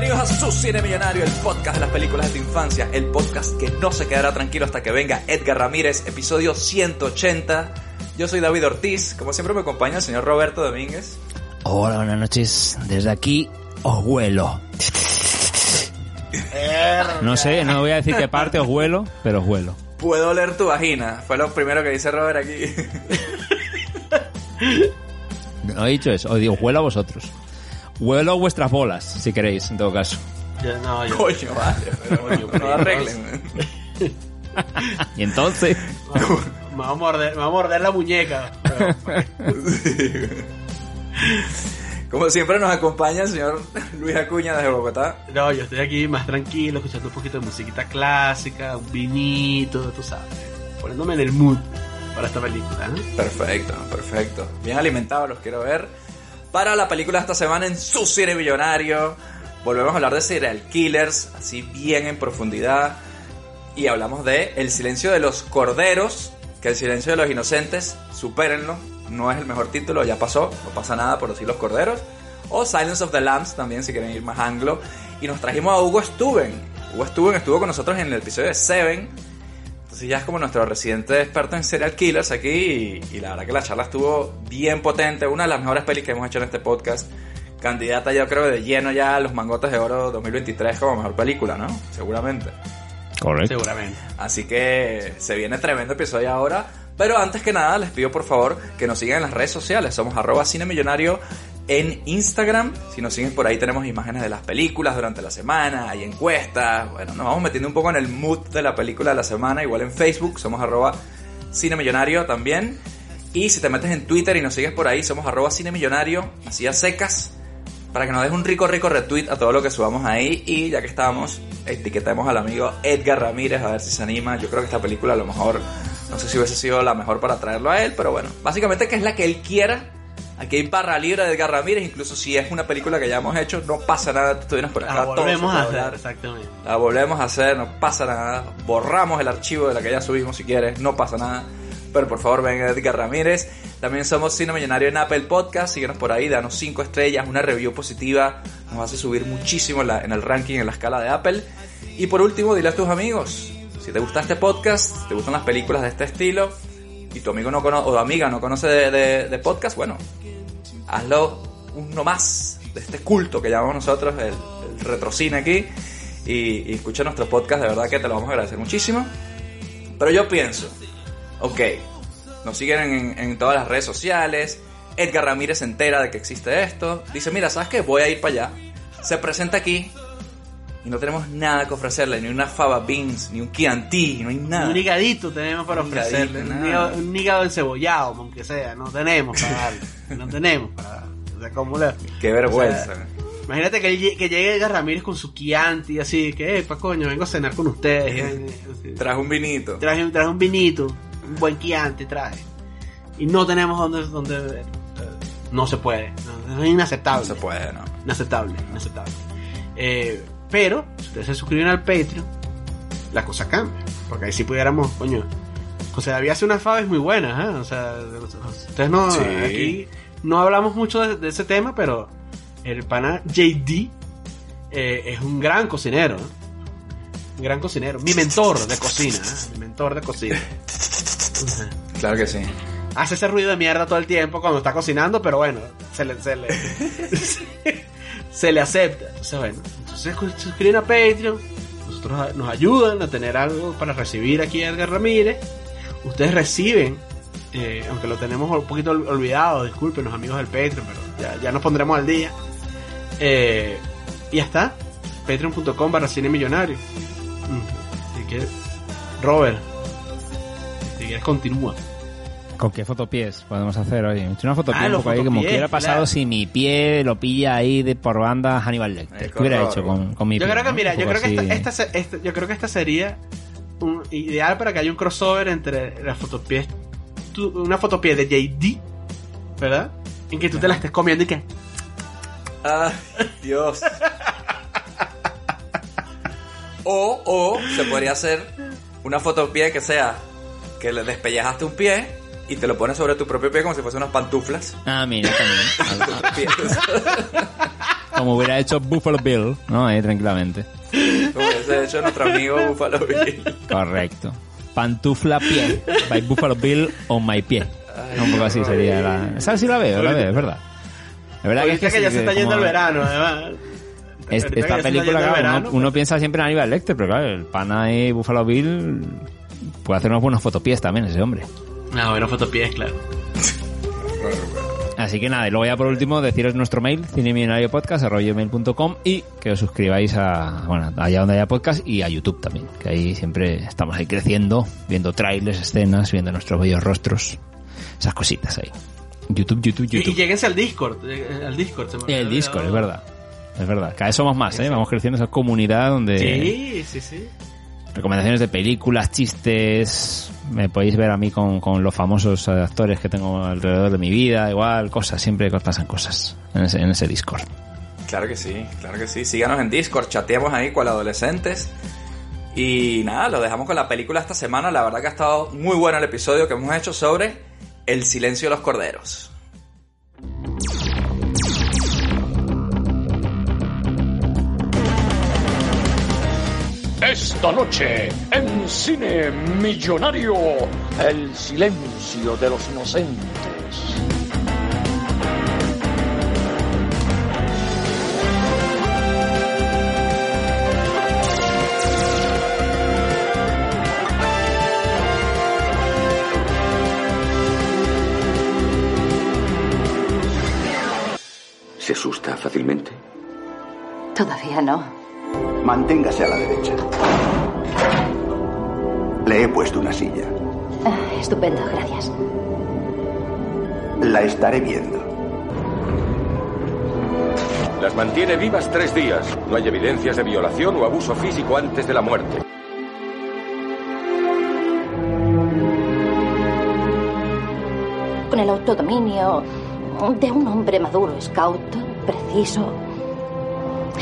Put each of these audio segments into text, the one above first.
bienvenidos a Su Cine Millonario, el podcast de las películas de tu infancia, el podcast que no se quedará tranquilo hasta que venga Edgar Ramírez, episodio 180. Yo soy David Ortiz, como siempre me acompaña el señor Roberto Domínguez. Hola, buenas noches. Desde aquí os huelo. No sé, no voy a decir qué parte os huelo, pero os huelo. Puedo oler tu vagina, fue lo primero que dice Robert aquí. No he dicho eso, os digo huelo a vosotros. Huelo vuestras bolas, si queréis, en todo caso. Yo, no, yo. Coño, vale, pero no arreglen. Y entonces, Me va a morder, me va a morder la muñeca. Pero- Como siempre nos acompaña el señor Luis Acuña desde Bogotá. no, yo estoy aquí más tranquilo, escuchando un poquito de musiquita clásica, un vinito, tú sabes. Poniéndome en el mood para esta película. ¿eh? Perfecto, perfecto. Bien alimentados los quiero ver. Para la película de esta semana en su cine millonario, volvemos a hablar de serial killers, así bien en profundidad. Y hablamos de El silencio de los corderos, que El silencio de los inocentes, supérenlo, no es el mejor título, ya pasó, no pasa nada por decir los corderos. O Silence of the Lambs también, si quieren ir más anglo. Y nos trajimos a Hugo Stuben. Hugo Stuben estuvo con nosotros en el episodio de Seven. Entonces ya es como nuestro residente experto en serial killers aquí y, y la verdad que la charla estuvo bien potente, una de las mejores pelis que hemos hecho en este podcast. Candidata yo creo de lleno ya a los mangotes de oro 2023 como mejor película, ¿no? Seguramente. correcto. Seguramente. Así que se viene tremendo episodio ahora. Pero antes que nada, les pido por favor que nos sigan en las redes sociales. Somos arroba cine millonario en Instagram. Si nos siguen por ahí tenemos imágenes de las películas durante la semana, hay encuestas. Bueno, nos vamos metiendo un poco en el mood de la película de la semana. Igual en Facebook somos arroba cine millonario también. Y si te metes en Twitter y nos sigues por ahí, somos arroba cine millonario, así a secas para que nos des un rico, rico retweet a todo lo que subamos ahí. Y ya que estábamos, etiquetemos al amigo Edgar Ramírez a ver si se anima. Yo creo que esta película a lo mejor, no sé si hubiese sido la mejor para traerlo a él, pero bueno, básicamente que es la que él quiera. Aquí hay barra libre de Edgar Ramírez, incluso si es una película que ya hemos hecho, no pasa nada, vienes por acá. La volvemos a puede hacer, exactamente. La volvemos a hacer, no pasa nada. Borramos el archivo de la que ya subimos si quieres, no pasa nada. Pero por favor, ven Edgar Ramírez. También somos Cine Millonario en Apple Podcast. Síguenos por ahí, danos 5 estrellas, una review positiva. Nos hace subir muchísimo en, la- en el ranking, en la escala de Apple. Y por último, dile a tus amigos. Si te gusta este podcast, te gustan las películas de este estilo, y tu amigo no cono- o amiga no conoce de, podcast, bueno, hazlo uno más de este culto que llamamos nosotros el, retrocine aquí y, y escucha nuestro podcast, de verdad que te lo vamos a agradecer muchísimo. Pero yo pienso, ok, nos siguen en, en todas las redes sociales, Edgar Ramírez se entera de que existe esto, dice, mira, ¿sabes qué? Voy a ir para allá, se presenta aquí y no tenemos nada que ofrecerle, ni una fava beans, ni un Chianti, no hay nada. Un higadito tenemos para Un higadito, ofrecerle. Un hígado, un hígado encebollado, aunque sea. No tenemos para darle. No tenemos para darle. O sea, ¿cómo le- Qué vergüenza. O sea, Imagínate que, que llegue Edgar Ramírez con su Chianti, así que, pa coño, vengo a cenar con ustedes. Traje un vinito. traje, traje un vinito, un buen Chianti traje. Y no tenemos donde, donde. No se puede. No, es inaceptable. No se puede, no. Inaceptable, inaceptable. Eh, pero, si ustedes se suscriben al Patreon, la cosa cambia. Porque ahí sí pudiéramos, coño. José David hace unas faves muy buenas, ¿eh? O sea, ustedes no. Sí. Aquí no hablamos mucho de, de ese tema, pero el pana JD eh, es un gran cocinero. ¿eh? Un gran cocinero. Mi mentor de cocina, ¿eh? Mi mentor de cocina. Claro que sí. Hace ese ruido de mierda todo el tiempo cuando está cocinando, pero bueno, se le, se le, se le acepta. Entonces, bueno, entonces suscriben a Patreon, nosotros nos ayudan a tener algo para recibir aquí a Edgar Ramírez. Ustedes reciben, eh, aunque lo tenemos un poquito ol- olvidado, discúlpenos amigos del Patreon, pero ya, ya nos pondremos al día. Eh, y ya está, patreon.com barra cine millonario. Mm, Así que, Robert, si quieres continúa. ¿Con qué fotopiés podemos hacer hoy? He hecho una fotopié Ah, un poco ahí como que hubiera pasado claro. si mi pie lo pilla ahí de por banda Hannibal Lecter. ¿Qué hubiera hecho con, con mi Yo pie? creo que, no? mira, yo creo que esta, esta, se- esta- yo creo que esta sería un, ideal para que haya un crossover entre las fotopies, tu- una fotopie de JD, ¿verdad? En que tú te la estés comiendo y que, Ay, Dios. O, o se podría hacer una fotopié que sea que le despellejaste un pie y te lo pones sobre tu propio pie como si fuesen unas pantuflas. Ah, mira, también. Como hubiera hecho Buffalo Bill, ¿no? Ahí tranquilamente. Como hubiese hecho nuestro amigo Buffalo Bill. Correcto. Pantufla pie. By Buffalo Bill on my pie. un poco así sería la... Esa sí la veo, la veo, es verdad. Es verdad Ahorita es que, ya sí, se está yendo como- el verano, además. Es- que esta película, claro, verano, uno, uno piensa siempre en Aníbal Lecter, pero claro, el pana y Buffalo Bill puede hacer unos buenos fotopies también, ese hombre. Ah, bueno, fotopies, claro. Así que nada, y luego ya por último deciros nuestro mail, cinemillonariopodcast.com y que os suscribáis a, bueno, allá donde haya podcast y a YouTube también, que ahí siempre estamos ahí creciendo, viendo trailers, escenas, viendo nuestros bellos rostros, esas cositas ahí. YouTube, YouTube, Y, y YouTube. lleguense al Discord. eh, al Discord. se me Y el Discord, es verdad. Es verdad. Cada vez somos más, ¿eh? Vamos creciendo esa comunidad donde Sí, sí, sí. recomendaciones de películas, chistes. Me podéis ver a mí con, con los famosos actores que tengo alrededor de mi vida, igual, cosas, siempre pasan cosas en ese, en ese Discord. Claro que sí, claro que sí. Síganos en Discord, chateamos ahí con adolescentes. Y nada, lo dejamos con la película esta semana. La verdad que ha estado muy bueno el episodio que hemos hecho sobre El silencio de los corderos. Esta noche, en Cine Millonario, El silencio de los inocentes. ¿Se asusta fácilmente? Todavía no. Manténgase a la derecha. Le he puesto una silla. Ah, estupendo, gracias. La estaré viendo. Las mantiene vivas tres días. No hay evidencias de violación o abuso físico antes de la muerte. Con el autodominio de un hombre maduro, scout, preciso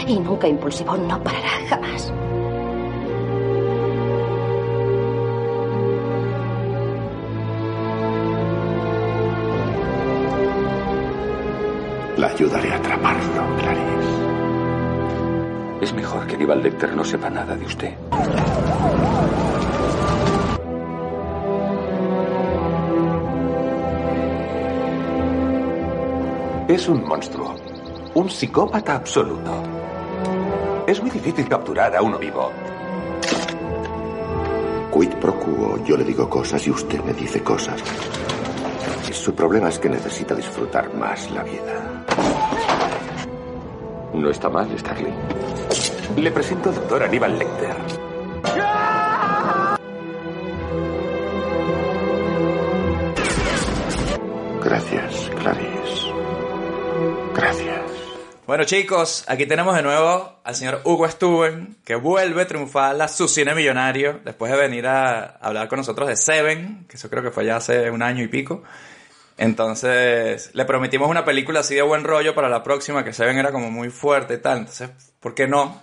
y nunca impulsivo, no parará jamás. La ayudaré a atraparlo, Clarice. Es mejor que Aníbal Lecter no sepa nada de usted. Es un monstruo. Un psicópata absoluto. Es muy difícil capturar a uno vivo. Quid pro quo. Yo le digo cosas y usted me dice cosas. Su problema es que necesita disfrutar más la vida. No está mal, Starling. Le presento al doctor Aníbal Lecter. Bueno chicos, aquí tenemos de nuevo al señor Hugo Stuben, que vuelve triunfal a su cine millonario, después de venir a hablar con nosotros de Seven, que eso creo que fue ya hace un año y pico. Entonces, le prometimos una película así de buen rollo para la próxima, que Seven era como muy fuerte y tal. Entonces, ¿por qué no?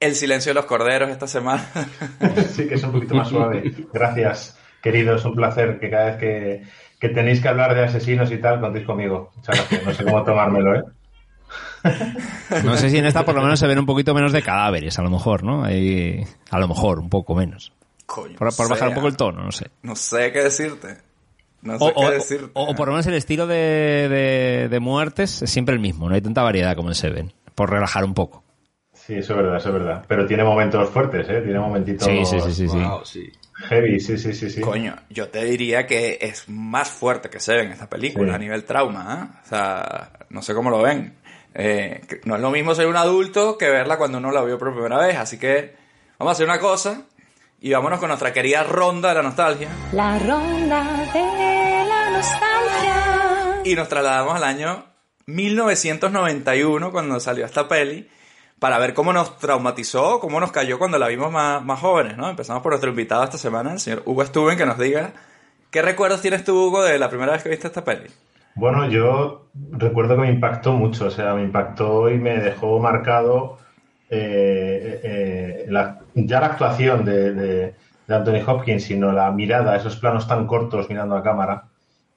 El silencio de los corderos esta semana. Sí, que es un poquito más suave. Gracias, queridos. Un placer que cada vez que, que tenéis que hablar de asesinos y tal, contéis conmigo. Muchas gracias. No sé cómo tomármelo, ¿eh? No sé si en esta por lo menos se ven un poquito menos de cadáveres, a lo mejor, ¿no? Ahí, a lo mejor, un poco menos. Coño, Por, bajar un poco el tono, no sé. No sé qué decirte. No sé O, qué o- decirte. o- o por lo menos el estilo de, de- de muertes es siempre el mismo, no hay tanta variedad como en Seven, por relajar un poco. Sí, eso es verdad, eso es verdad. Pero tiene momentos fuertes, ¿eh? Tiene momentitos Sí, sí, sí, sí. sí. Wow, sí. heavy, sí, sí, sí, sí. Coño, yo te diría que es más fuerte que Seven esta película Sí. a nivel trauma, ¿ah? O sea, no sé cómo lo ven. Eh, no es lo mismo ser un adulto que verla cuando uno la vio por primera vez, así que vamos a hacer una cosa y vámonos con nuestra querida ronda de la nostalgia La ronda de la nostalgia. y nos trasladamos al año 1991 cuando salió esta peli para ver cómo nos traumatizó, cómo nos cayó cuando la vimos más, más jóvenes, ¿no? Empezamos por nuestro invitado esta semana, el señor Hugo Stuben, que nos diga qué recuerdos tienes tú, Hugo, de la primera vez que viste esta peli. Bueno, yo recuerdo que me impactó mucho, o sea, me impactó y me dejó marcado eh, eh, la- ya la actuación de, de- de Anthony Hopkins, sino la mirada, esos planos tan cortos mirando a cámara,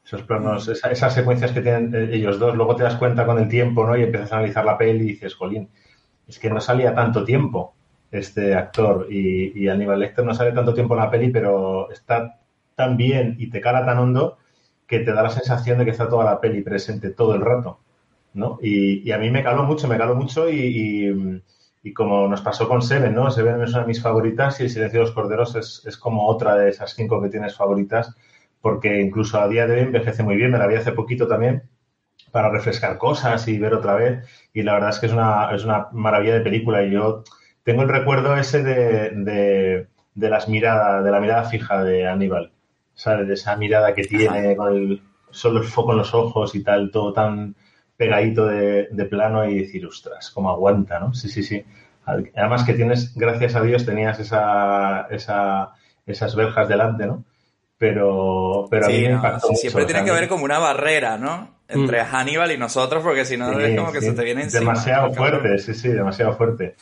Esos planos, esa- esas secuencias que tienen eh, ellos dos, luego te das cuenta con el tiempo, ¿no? Y empiezas a analizar la peli y dices, jolín, es que no salía tanto tiempo este actor y, y Aníbal Lecter no sale tanto tiempo en la peli, pero está tan bien y te cala tan hondo que te da la sensación de que está toda la peli presente todo el rato, ¿no? Y, a mí me caló mucho, me caló mucho y como nos pasó con Seven, ¿no? Seven es una de mis favoritas y El silencio de los corderos es, es como otra de esas cinco que tienes favoritas porque incluso a día de hoy envejece muy bien, me la vi hace poquito también para refrescar cosas y ver otra vez y la verdad es que es una, es una maravilla de película y yo tengo el recuerdo ese de, de, de las miradas, de la mirada fija de Aníbal, ¿sabes? De esa mirada que tiene con el, solo el foco en los ojos y tal, todo tan pegadito de, de plano y decir, ostras, cómo aguanta, ¿no? Sí, sí, sí. Además que tienes, gracias a Dios, tenías esa, esa, esas verjas delante, ¿no? Pero, pero a mí me impactó mucho, siempre o tiene sea, que haber como una barrera, ¿no? Entre Hannibal y nosotros, porque si no Sí, es como que se te viene encima. Demasiado fuerte, sí, sí, demasiado fuerte.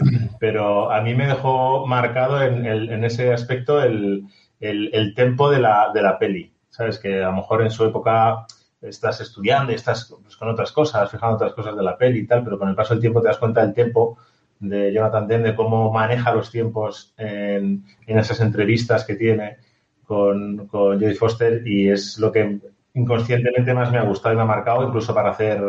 Pero a mí me dejó marcado en, el- en ese aspecto el, el, el tempo de la, de la peli. Sabes que a lo mejor en su época estás estudiando estás pues, con otras cosas, fijando otras cosas de la peli y tal, pero con el paso del tiempo te das cuenta del tiempo de Jonathan Demme, de cómo maneja los tiempos en, en esas entrevistas que tiene con, con Jodie Foster y es lo que inconscientemente más me ha gustado y me ha marcado, incluso para hacer,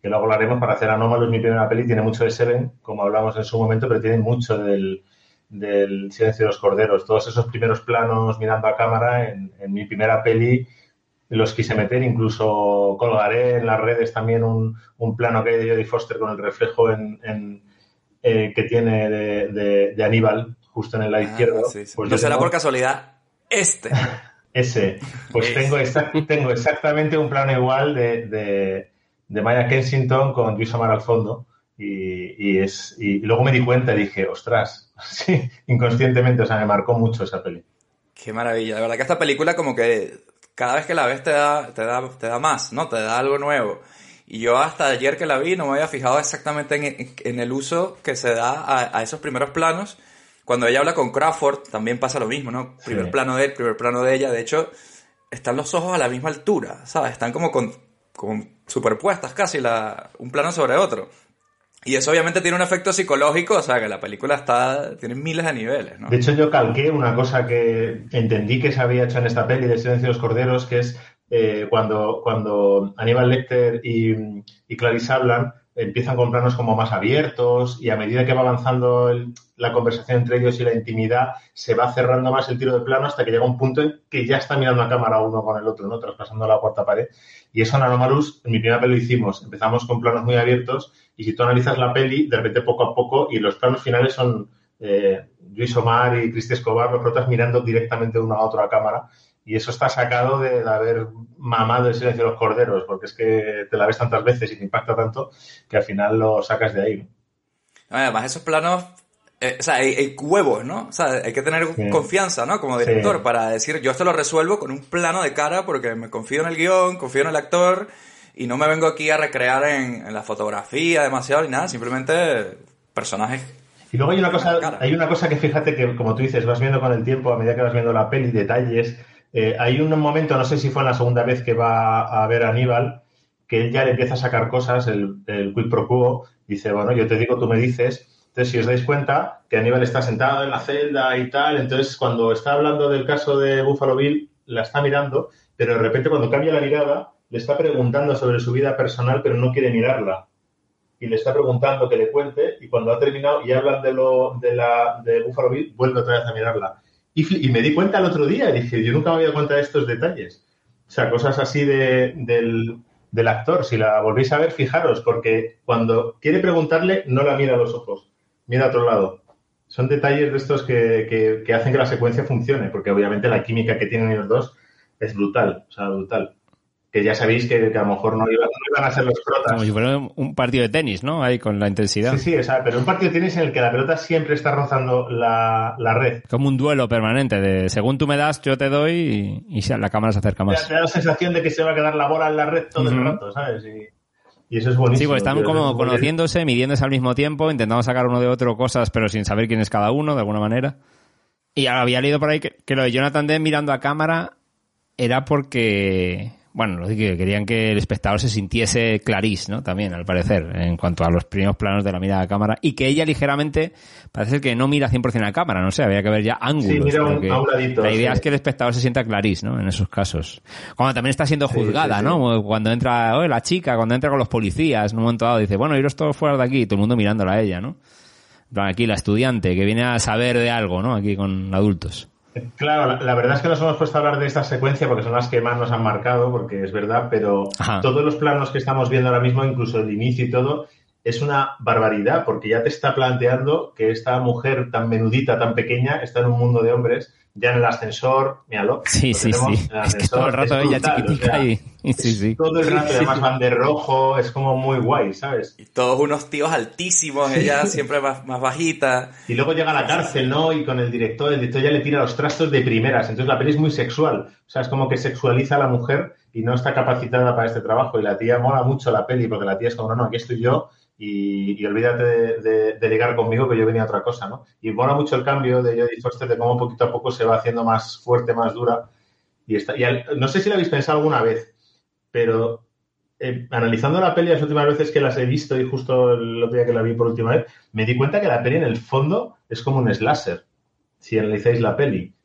que luego hablaremos, para hacer Anómalos, mi primera peli, tiene mucho de Seven, como hablamos en su momento, pero tiene mucho del, del Silencio de los Corderos. Todos esos primeros planos mirando a cámara en, en mi primera peli los quise meter, incluso colgaré en las redes también un, un plano que hay de Jodie Foster con el reflejo en, en, eh, que tiene de, de- de Aníbal, justo en el lado Ah, izquierdo. sí, sí. Pues no será tengo- por casualidad este. ese. Pues tengo, exact- tengo exactamente un plano igual de, de, de Maya Kensington con Luis Omar al fondo. Y, y es, y luego me di cuenta y dije, ostras, sí, inconscientemente, o sea, me marcó mucho esa peli. Qué maravilla. De verdad que esta película como que cada vez que la ves te da, te da, te da más, ¿no? Te da algo nuevo. Y yo hasta ayer que la vi no me había fijado exactamente en, en- el uso que se da a, a esos primeros planos. Cuando ella habla con Crawford también pasa lo mismo, ¿no? Primer Sí. plano de él, primer plano de ella. De hecho, están los ojos a la misma altura, ¿sabes? Están como con, con superpuestas casi la, un plano sobre otro. Y eso obviamente tiene un efecto psicológico, o sea que la película está, tiene miles de niveles, ¿no? De hecho, yo calqué una cosa que entendí que se había hecho en esta peli de Silencio de los Corderos, que es eh, cuando, cuando Aníbal Lecter y, Clarice hablan, empiezan con planos como más abiertos y a medida que va avanzando la conversación entre ellos y la intimidad, se va cerrando más el tiro de plano hasta que llega un punto en que ya está mirando a cámara uno con el otro, ¿no? Traspasando la cuarta pared. Y eso en Anomalous, en mi primera peli lo hicimos. Empezamos con planos muy abiertos y si tú analizas la peli, de repente poco a poco, y los planos finales son eh, Luis Omar y Cristi Escobar, los protas mirando directamente uno a otro a cámara. Y eso está sacado de, de haber mamado el silencio de los corderos, porque es que te la ves tantas veces y te impacta tanto que al final lo sacas de ahí. ¿no? Además, esos planos, eh, o sea, hay, hay huevos, ¿no? O sea, hay que tener Sí. confianza, ¿no? Como director, Sí. para decir, yo esto lo resuelvo con un plano de cara porque me confío en el guion, confío en el actor y no me vengo aquí a recrear en, en la fotografía demasiado ni nada, simplemente personajes. Y luego hay una cosa, hay una cosa que fíjate que, como tú dices, vas viendo con el tiempo, a medida que vas viendo la peli, detalles. Eh, hay un momento, no sé si fue en la segunda vez que va a ver a Aníbal, que él ya le empieza a sacar cosas, el, el quid pro quo, dice, bueno, yo te digo, tú me dices. Entonces, si os dais cuenta, que Aníbal está sentado en la celda y tal, entonces cuando está hablando del caso de Buffalo Bill, la está mirando, pero de repente cuando cambia la mirada, le está preguntando sobre su vida personal, pero no quiere mirarla. Y le está preguntando que le cuente y cuando ha terminado y hablan de lo de la de Buffalo Bill vuelve otra vez a mirarla. Y, y me di cuenta el otro día dije yo nunca me había dado cuenta de estos detalles. O sea cosas así de, del, del actor si la volvéis a ver fijaros porque cuando quiere preguntarle no la mira a los ojos mira a otro lado. Son detalles de estos que, que, que hacen que la secuencia funcione porque obviamente la química que tienen ellos dos es brutal o sea brutal que ya sabéis que, que a lo mejor no iban, no iban a ser los protas Como si fuera un partido de tenis, ¿no? Ahí con la intensidad. Sí, sí, o sea, pero un partido de tenis en el que la pelota siempre está rozando la, la red. Como un duelo permanente de según tú me das, yo te doy y, la cámara se acerca más. te da la sensación de que se va a quedar la bola en la red todo el rato, ¿sabes? Y, y eso es buenísimo. Sí, pues están como es conociéndose, midiéndose al mismo tiempo, intentando sacar uno de otro cosas, pero sin saber quién es cada uno, de alguna manera. Y había leído por ahí que, que lo de Jonathan Demme mirando a cámara era porque, bueno, lo que querían que el espectador se sintiese Clarice, ¿no? También, al parecer, en cuanto a los primeros planos de la mirada a cámara. Y que ella ligeramente, parece que no mira 100% a la cámara, no sé, había que ver ya ángulos. Sí, mira un- a un ladito, la idea sí. es que el espectador se sienta Clarice, ¿no? En esos casos. Cuando también está siendo juzgada, sí. ¿no? Cuando entra, la chica, cuando entra con los policías, en un momento dado, dice, bueno, iros todos fuera de aquí, y todo el mundo mirándola a ella, ¿no? Aquí la estudiante que viene a saber de algo, ¿no? Aquí con adultos. Claro, la, la verdad es que nos hemos puesto a hablar de esta secuencia porque son las que más nos han marcado, porque es verdad, pero Ajá. todos los planos que estamos viendo ahora mismo, incluso el inicio y todo, es una barbaridad, porque ya te está planteando que esta mujer tan menudita, tan pequeña, está en un mundo de hombres, ya en el ascensor, míralo. Sí, sí, sí. Es que todo el rato ella chiquitica o sea, y, y sí, sí. Todo el rato, además van de rojo, es como muy guay, ¿sabes? Y todos unos tíos altísimos, ella siempre más, más bajita. Y luego llega a la cárcel, ¿no? Y con el director, el director ya le tira los trastos de primeras. Entonces la peli es muy sexual. O sea, es como que sexualiza a la mujer y no está capacitada para este trabajo. Y la tía mola mucho la peli porque la tía es como, no, no, aquí estoy yo y, y olvídate de, de- de ligar conmigo que yo venía a otra cosa, ¿no? Y mola mucho el cambio de Jodie Foster de cómo poquito a poco se va haciendo más fuerte, más dura. Y, está, y al- no sé si la habéis pensado alguna vez, pero eh, analizando la peli las últimas veces que las he visto y justo el otro día que la vi por última vez, me di cuenta que la peli en el fondo es como un slasher, si analizáis la peli.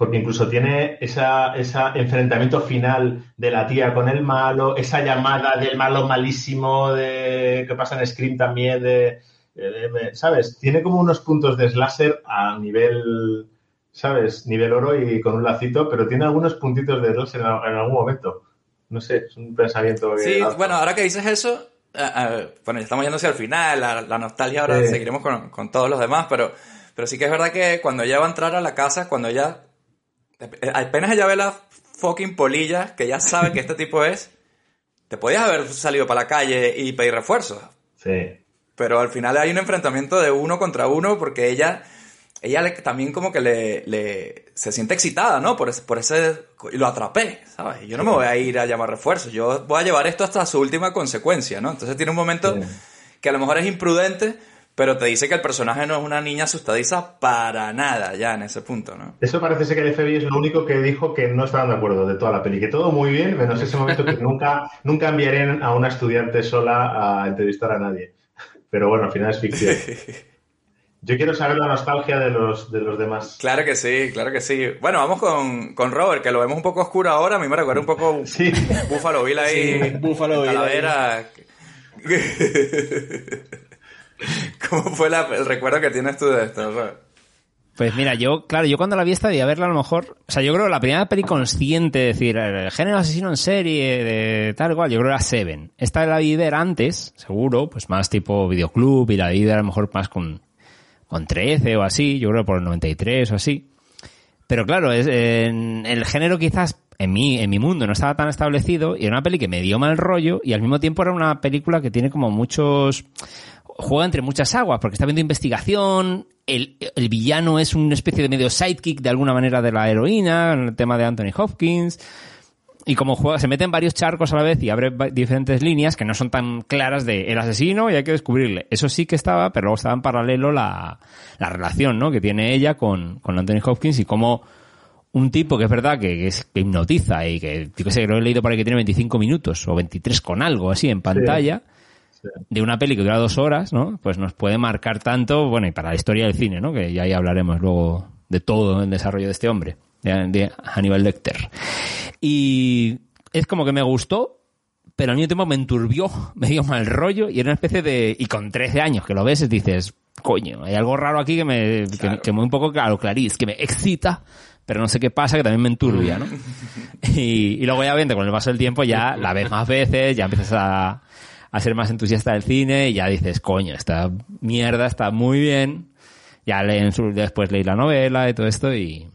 Porque incluso tiene esa, esa enfrentamiento final de la tía con el malo, esa llamada del malo malísimo de que pasa en Scream también, de, de- de- ¿sabes? Tiene como unos puntos de slasher a nivel, ¿sabes? Nivel oro y con un lacito, pero tiene algunos puntitos de slasher en, en algún momento. No sé, es un pensamiento que... Sí, bueno, ahora que dices eso, eh, bueno, ya estamos yendo hacia el final, la, la nostalgia ahora Sí. seguiremos con, con todos los demás, pero, pero sí que es verdad que cuando ella va a entrar a la casa, cuando ella, apenas ella ve la fucking polilla, que ya sabe que este tipo es, te podías haber salido para la calle y pedir refuerzos, Sí. pero al final hay un enfrentamiento de uno contra uno porque ella, ella le- también como que le, le- se siente excitada, ¿no? Por ese, por ese, y lo atrapé, ¿sabes? Yo no me voy a ir a llamar refuerzos, yo voy a llevar esto hasta su última consecuencia, ¿no? Entonces tiene un momento Sí. que a lo mejor es imprudente, pero te dice que el personaje no es una niña asustadiza para nada ya en ese punto, ¿no? Eso parece ser que el FBI es lo único que dijo que no estaban de acuerdo de toda la peli. Que todo muy bien, menos ese momento que nunca, nunca enviarían a una estudiante sola a entrevistar a nadie. Pero bueno, al final es ficción. Yo quiero saber la nostalgia de los, de los demás. Claro que sí, claro que sí. Bueno, vamos con, con Robert, que lo vemos un poco oscuro ahora. A mí me recuerda un poco Sí. Buffalo Bill ahí. Sí, Buffalo Bill ahí. ¿Cómo fue el recuerdo que tienes tú de esto? Pues mira, yo, claro, yo cuando la vi esta debía verla a lo mejor, o sea, yo creo que la primera peli consciente, de decir, el género asesino en serie, de tal cual, yo creo que era Seven. Esta la vi ver antes, seguro, pues más tipo videoclub, y la vi ver a lo mejor más con, con 13 o así, yo creo por el 93 o así. Pero claro, es, en el género quizás en mi, en mi mundo no estaba tan establecido y era una peli que me dio mal rollo y al mismo tiempo era una película que tiene como muchos... juega entre muchas aguas porque está viendo investigación, el, el villano es una especie de medio sidekick de alguna manera de la heroína, en el tema de Anthony Hopkins y como juega, se mete en varios charcos a la vez y abre diferentes líneas que no son tan claras de el asesino y hay que descubrirle. Eso sí que estaba, pero luego estaba en paralelo la, la relación, ¿no? Que tiene ella con, con Anthony Hopkins y cómo un tipo que es verdad que, que es, que hipnotiza y que, yo qué sé, lo he leído por ahí que tiene 25 minutos o 23 con algo así en pantalla de una peli que dura dos horas, ¿no? Pues nos puede marcar tanto, bueno, y para la historia del cine, ¿no? Que ya ahí hablaremos luego de todo el desarrollo de este hombre, de, de Hannibal Lecter. Y es como que me gustó, pero al mismo tiempo me enturbió, me dio mal rollo y era una especie de... Y con 13 años que lo ves, dices, coño, hay algo raro aquí que me... Que, que me un poco claro, clarís, que me excita, pero no sé qué pasa, que también me enturbia, ¿no? y, y luego ya obviamente con el paso del tiempo ya la ves más veces, ya empiezas a, a ser más entusiasta del cine y ya dices, coño, esta mierda está muy bien. Ya leen su- después leí la novela y todo esto y,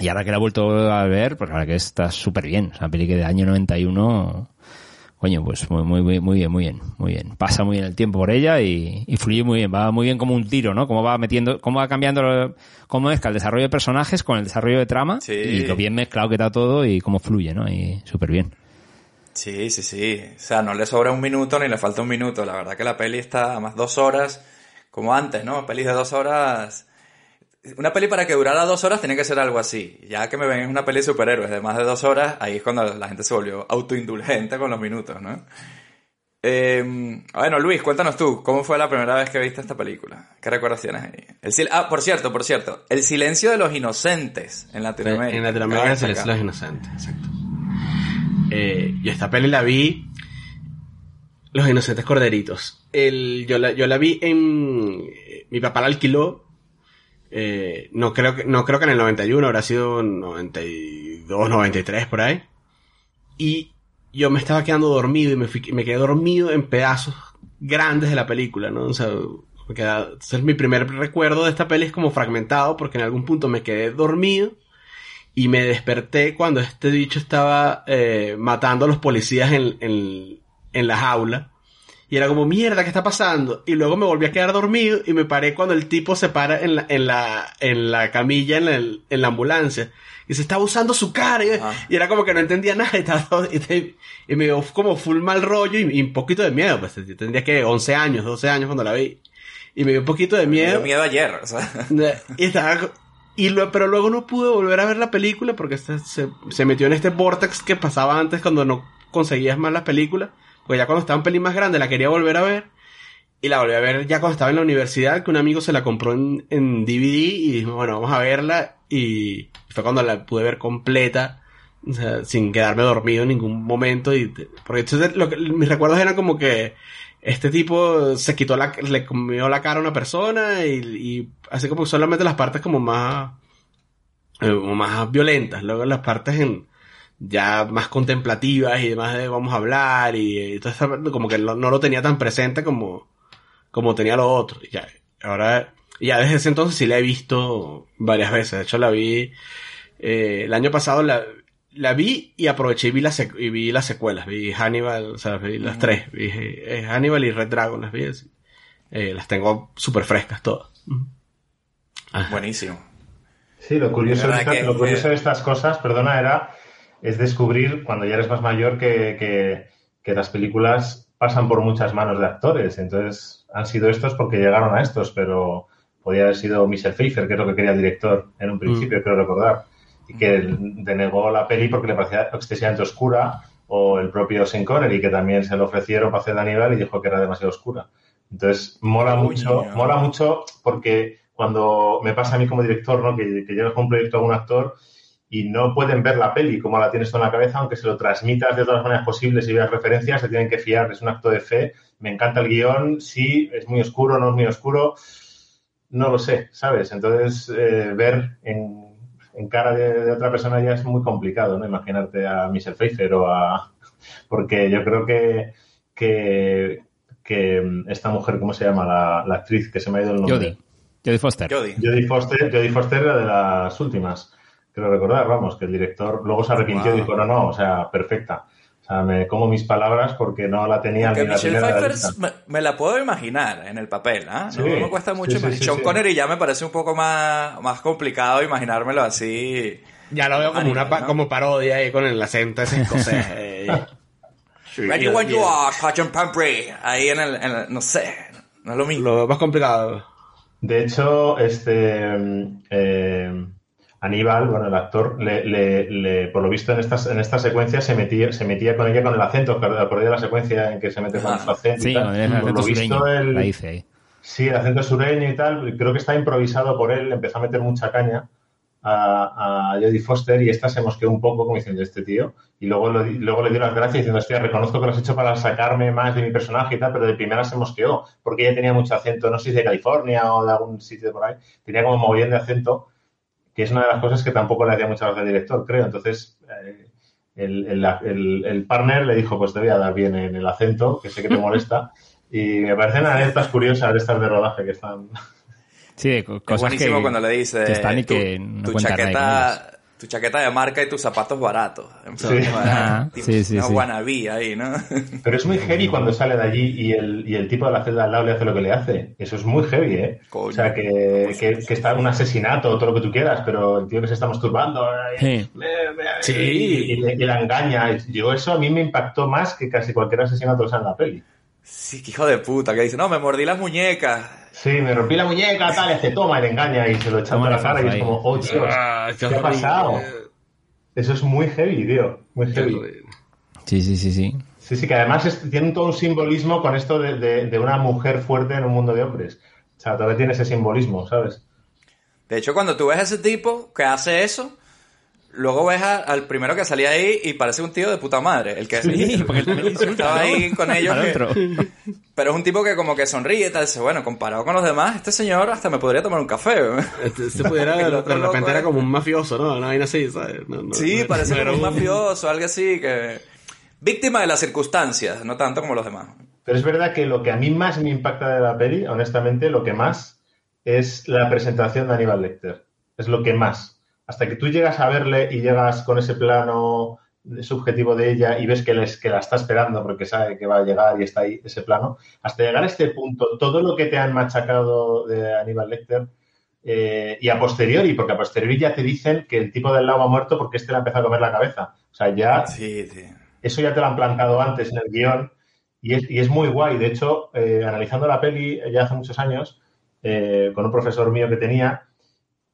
y ahora que la he vuelto a ver, pues verdad que está súper bien. Es una peli que de año 91, coño, pues muy, muy, muy, muy bien, muy bien, muy bien. Pasa muy bien el tiempo por ella y, y fluye muy bien. Va muy bien como un tiro, ¿no? Cómo va metiendo, cómo va cambiando, cómo mezcla el desarrollo de personajes con el desarrollo de trama Sí. y lo bien mezclado que está todo y cómo fluye, ¿no? Y súper bien. Sí, sí, sí. O sea, no le sobra un minuto ni le falta un minuto. La verdad que la peli está a más dos horas, como antes, ¿no? Pelis de dos horas. Una peli para que durara dos horas tiene que ser algo así. Ya que me ven en una peli de superhéroes de más de dos horas, ahí es cuando la gente se volvió autoindulgente con los minutos, ¿no? Eh, bueno, Luis, cuéntanos tú, ¿cómo fue la primera vez que viste esta película? ¿Qué recuerdos tienes ahí? El sil- ah, por cierto, por cierto, El silencio de los inocentes en Latinoamérica. En Latinoamérica se les destacar. los inocentes, exacto. Eh, yo esta peli la vi. Los inocentes corderitos. El, yo, la, yo la vi en. Mi papá la alquiló. eh, no, creo que, no creo que en el 91, habrá sido 92, 93 por ahí. Y yo me estaba quedando dormido y me, me quedé dormido en pedazos grandes de la película, ¿no? O sea, me entonces mi primer recuerdo de esta peli es como fragmentado porque en algún punto me quedé dormido y me desperté cuando este bicho estaba eh, matando a los policías en, en, en la jaula. Y era como, mierda, ¿qué está pasando? Y luego me volví a quedar dormido y me paré cuando el tipo se para en la, en la, en la camilla, en la, en la ambulancia. Y se estaba usando su cara. Y, y era como que no entendía nada. Y, estaba y, me dio como full mal rollo y, un poquito de miedo. Pues yo tendría que 11 años, 12 años cuando la vi. Y me dio un poquito de Me miedo. dio miedo ayer, o sea. Y estaba- y lo- pero luego no pude volver a ver la película porque se, se, metió en este vortex que pasaba antes cuando no conseguías más las películas. Porque ya cuando estaba un pelín más grande la quería volver a ver. Y la volví a ver ya cuando estaba en la universidad, que un amigo se la compró en, en DVD y dijo, bueno, vamos a verla. Y fue cuando la pude ver completa, o sea, sin quedarme dormido en ningún momento. Y, porque entonces lo que, mis recuerdos eran como que este tipo se quitó la, le comió la cara a una persona y, y así como solamente las partes como más, eh, más violentas. Luego las partes en, ya más contemplativas y demás de vamos a hablar y, eh, todo esa- como que no, no lo tenía tan presente como, como tenía lo otro. Y ya, ahora, ya desde ese entonces sí la he visto varias veces. De hecho la vi, eh, el año pasado la, la vi y aproveché y vi, las sec- y vi las secuelas. Vi Hannibal, o sea, vi las Ujú. tres. Vi eh, Hannibal y Red Dragon, las vi. Eh, las tengo súper frescas todas. Ajá. Buenísimo. Sí, lo curioso, esta- que- lo curioso de estas cosas, perdona, era es descubrir cuando ya eres más mayor que, que- que las películas pasan por muchas manos de actores. Entonces han sido estos porque llegaron a estos, pero podía haber sido Michel Pfeiffer, que es lo que quería el director en un principio, creo recordar, y que denegó la peli porque le parecía excesivamente oscura, o el propio Sean Connery, que también se lo ofrecieron para hacer de Aníbal y dijo que era demasiado oscura. Entonces, mola mucho, mola mucho porque cuando me pasa a mí como director, ¿no? Que, que llegas con un proyecto a un actor y no pueden ver la peli como la tienes tú en la cabeza, aunque se lo transmitas de todas las maneras posibles y veas referencias, se tienen que fiar, es un acto de fe. Me encanta el guion, sí, es muy oscuro, no es muy oscuro, no lo sé, ¿sabes? Entonces, eh, ver en, en cara de, de otra persona ya es muy complicado, ¿no? Imaginarte a Michelle Pfeiffer o a... Porque yo creo que, que, que esta mujer, ¿cómo se llama? La, la actriz que se me ha ido el nombre. Jodie. Jodie Foster. Jodie. Jodie Foster, Jodie Foster era de las últimas. Creo recordar, vamos, que el director luego se arrepintió y dijo, no, no, o sea, perfecta. O sea, me como mis palabras porque no la tenía ni la de la me, me la puedo imaginar en el papel, ¿ah? Sí, no me cuesta mucho. sí, sí, imaginar. sí, Sean sí. Connery ya me parece un poco más, más complicado imaginármelo así. Ya lo veo como una ¿no? como parodia ahí con el acento ese escocés. eh. Ready when you are, Sergeant Pumphrey. Ahí en el, en el- no sé, no es lo mismo. Lo más complicado. De hecho, este eh, Aníbal, bueno, el actor, le, le- le- por lo visto en estas, en esta secuencia se metía, se metía con ella con el acento, por de la secuencia en que se mete con Ah, su acento Sí, y tal. el por acento lo visto, sureño. el, La hice ahí. Sí, el acento sureño y tal, creo que está improvisado por él, empezó a meter mucha caña a, a Jodie Foster y esta se mosqueó un poco como diciendo este tío y luego, lo luego le dio las gracias diciendo, hostia, reconozco que lo has hecho para sacarme más de mi personaje y tal, pero de primera se mosqueó porque ella tenía mucho acento, no sé si de California o de algún sitio por ahí, tenía como mogollón de acento, que es una de las cosas que tampoco le hacía mucha gracia al director, creo, entonces... eh, el, el, el- el partner le dijo, pues te voy a dar bien en el acento, que sé que te molesta, y me parecen anécdotas curiosas de estas de rodaje que están... Sí, de co- Es cosas buenísimo que, cuando le dice que están y tu, que no tu cuentan nadie con ellas. chaqueta, tu chaqueta de marca y tus zapatos baratos. En plan, Sí. tipo, sí, sí, una sí. wannabe ahí, ¿no? Pero es muy heavy cuando sale de allí y el, y el tipo de la celda al lado le hace lo que le hace. Eso es muy heavy, ¿eh? Coño. O sea, que, que, que está un asesinato, todo lo que tú quieras, pero el tío que se está masturbando Sí. y, y le, y la engaña. Yo eso a mí me impactó más que casi cualquier asesinato que en la peli. Sí, qué hijo de puta, que dice, no, me mordí las muñecas. Sí, me rompí la muñeca, tal, y hace toma, y le engaña y se lo echa Toma por la cara y es como, oh, Dios, Ah, ¿qué ha pasado? Eso es muy heavy, tío, muy heavy. Sí, sí, sí, sí. Sí, sí, que además es- tiene todo un simbolismo con esto de, de- de una mujer fuerte en un mundo de hombres. O sea, todavía tiene ese simbolismo, ¿sabes? De hecho, cuando tú ves a ese tipo que hace eso, luego ves a- al primero que salía ahí y parece un tío de puta madre. El que Sí, porque él también insulta, estaba ahí con ellos. Que-. Pero es un tipo que como que sonríe y tal. Dice, bueno, comparado con los demás, este señor hasta me podría tomar un café. Este, este pudiera, El de repente loco era como un mafioso, ¿no? Una vaina así, ¿sabes? No, no, Sí, no- parece no era como un mafioso, algo así, que... Víctima de las circunstancias, no tanto como los demás. Pero es verdad que lo que a mí más me impacta de la peli, honestamente, lo que más es la presentación de Aníbal Lecter. Es lo que más. Hasta que tú llegas a verle y llegas con ese plano subjetivo de ella y ves que, les, que la está esperando porque sabe que va a llegar y está ahí ese plano, hasta llegar a este punto, todo lo que te han machacado de Aníbal Lecter eh, y a posteriori, porque a posteriori ya te dicen que el tipo del lado ha muerto porque este le ha empezado a comer la cabeza. O sea, ya Sí, sí. eso ya te lo han plantado antes en el guion y es, y es muy guay. De hecho, eh, analizando la peli eh, ya hace muchos años, eh, con un profesor mío que tenía,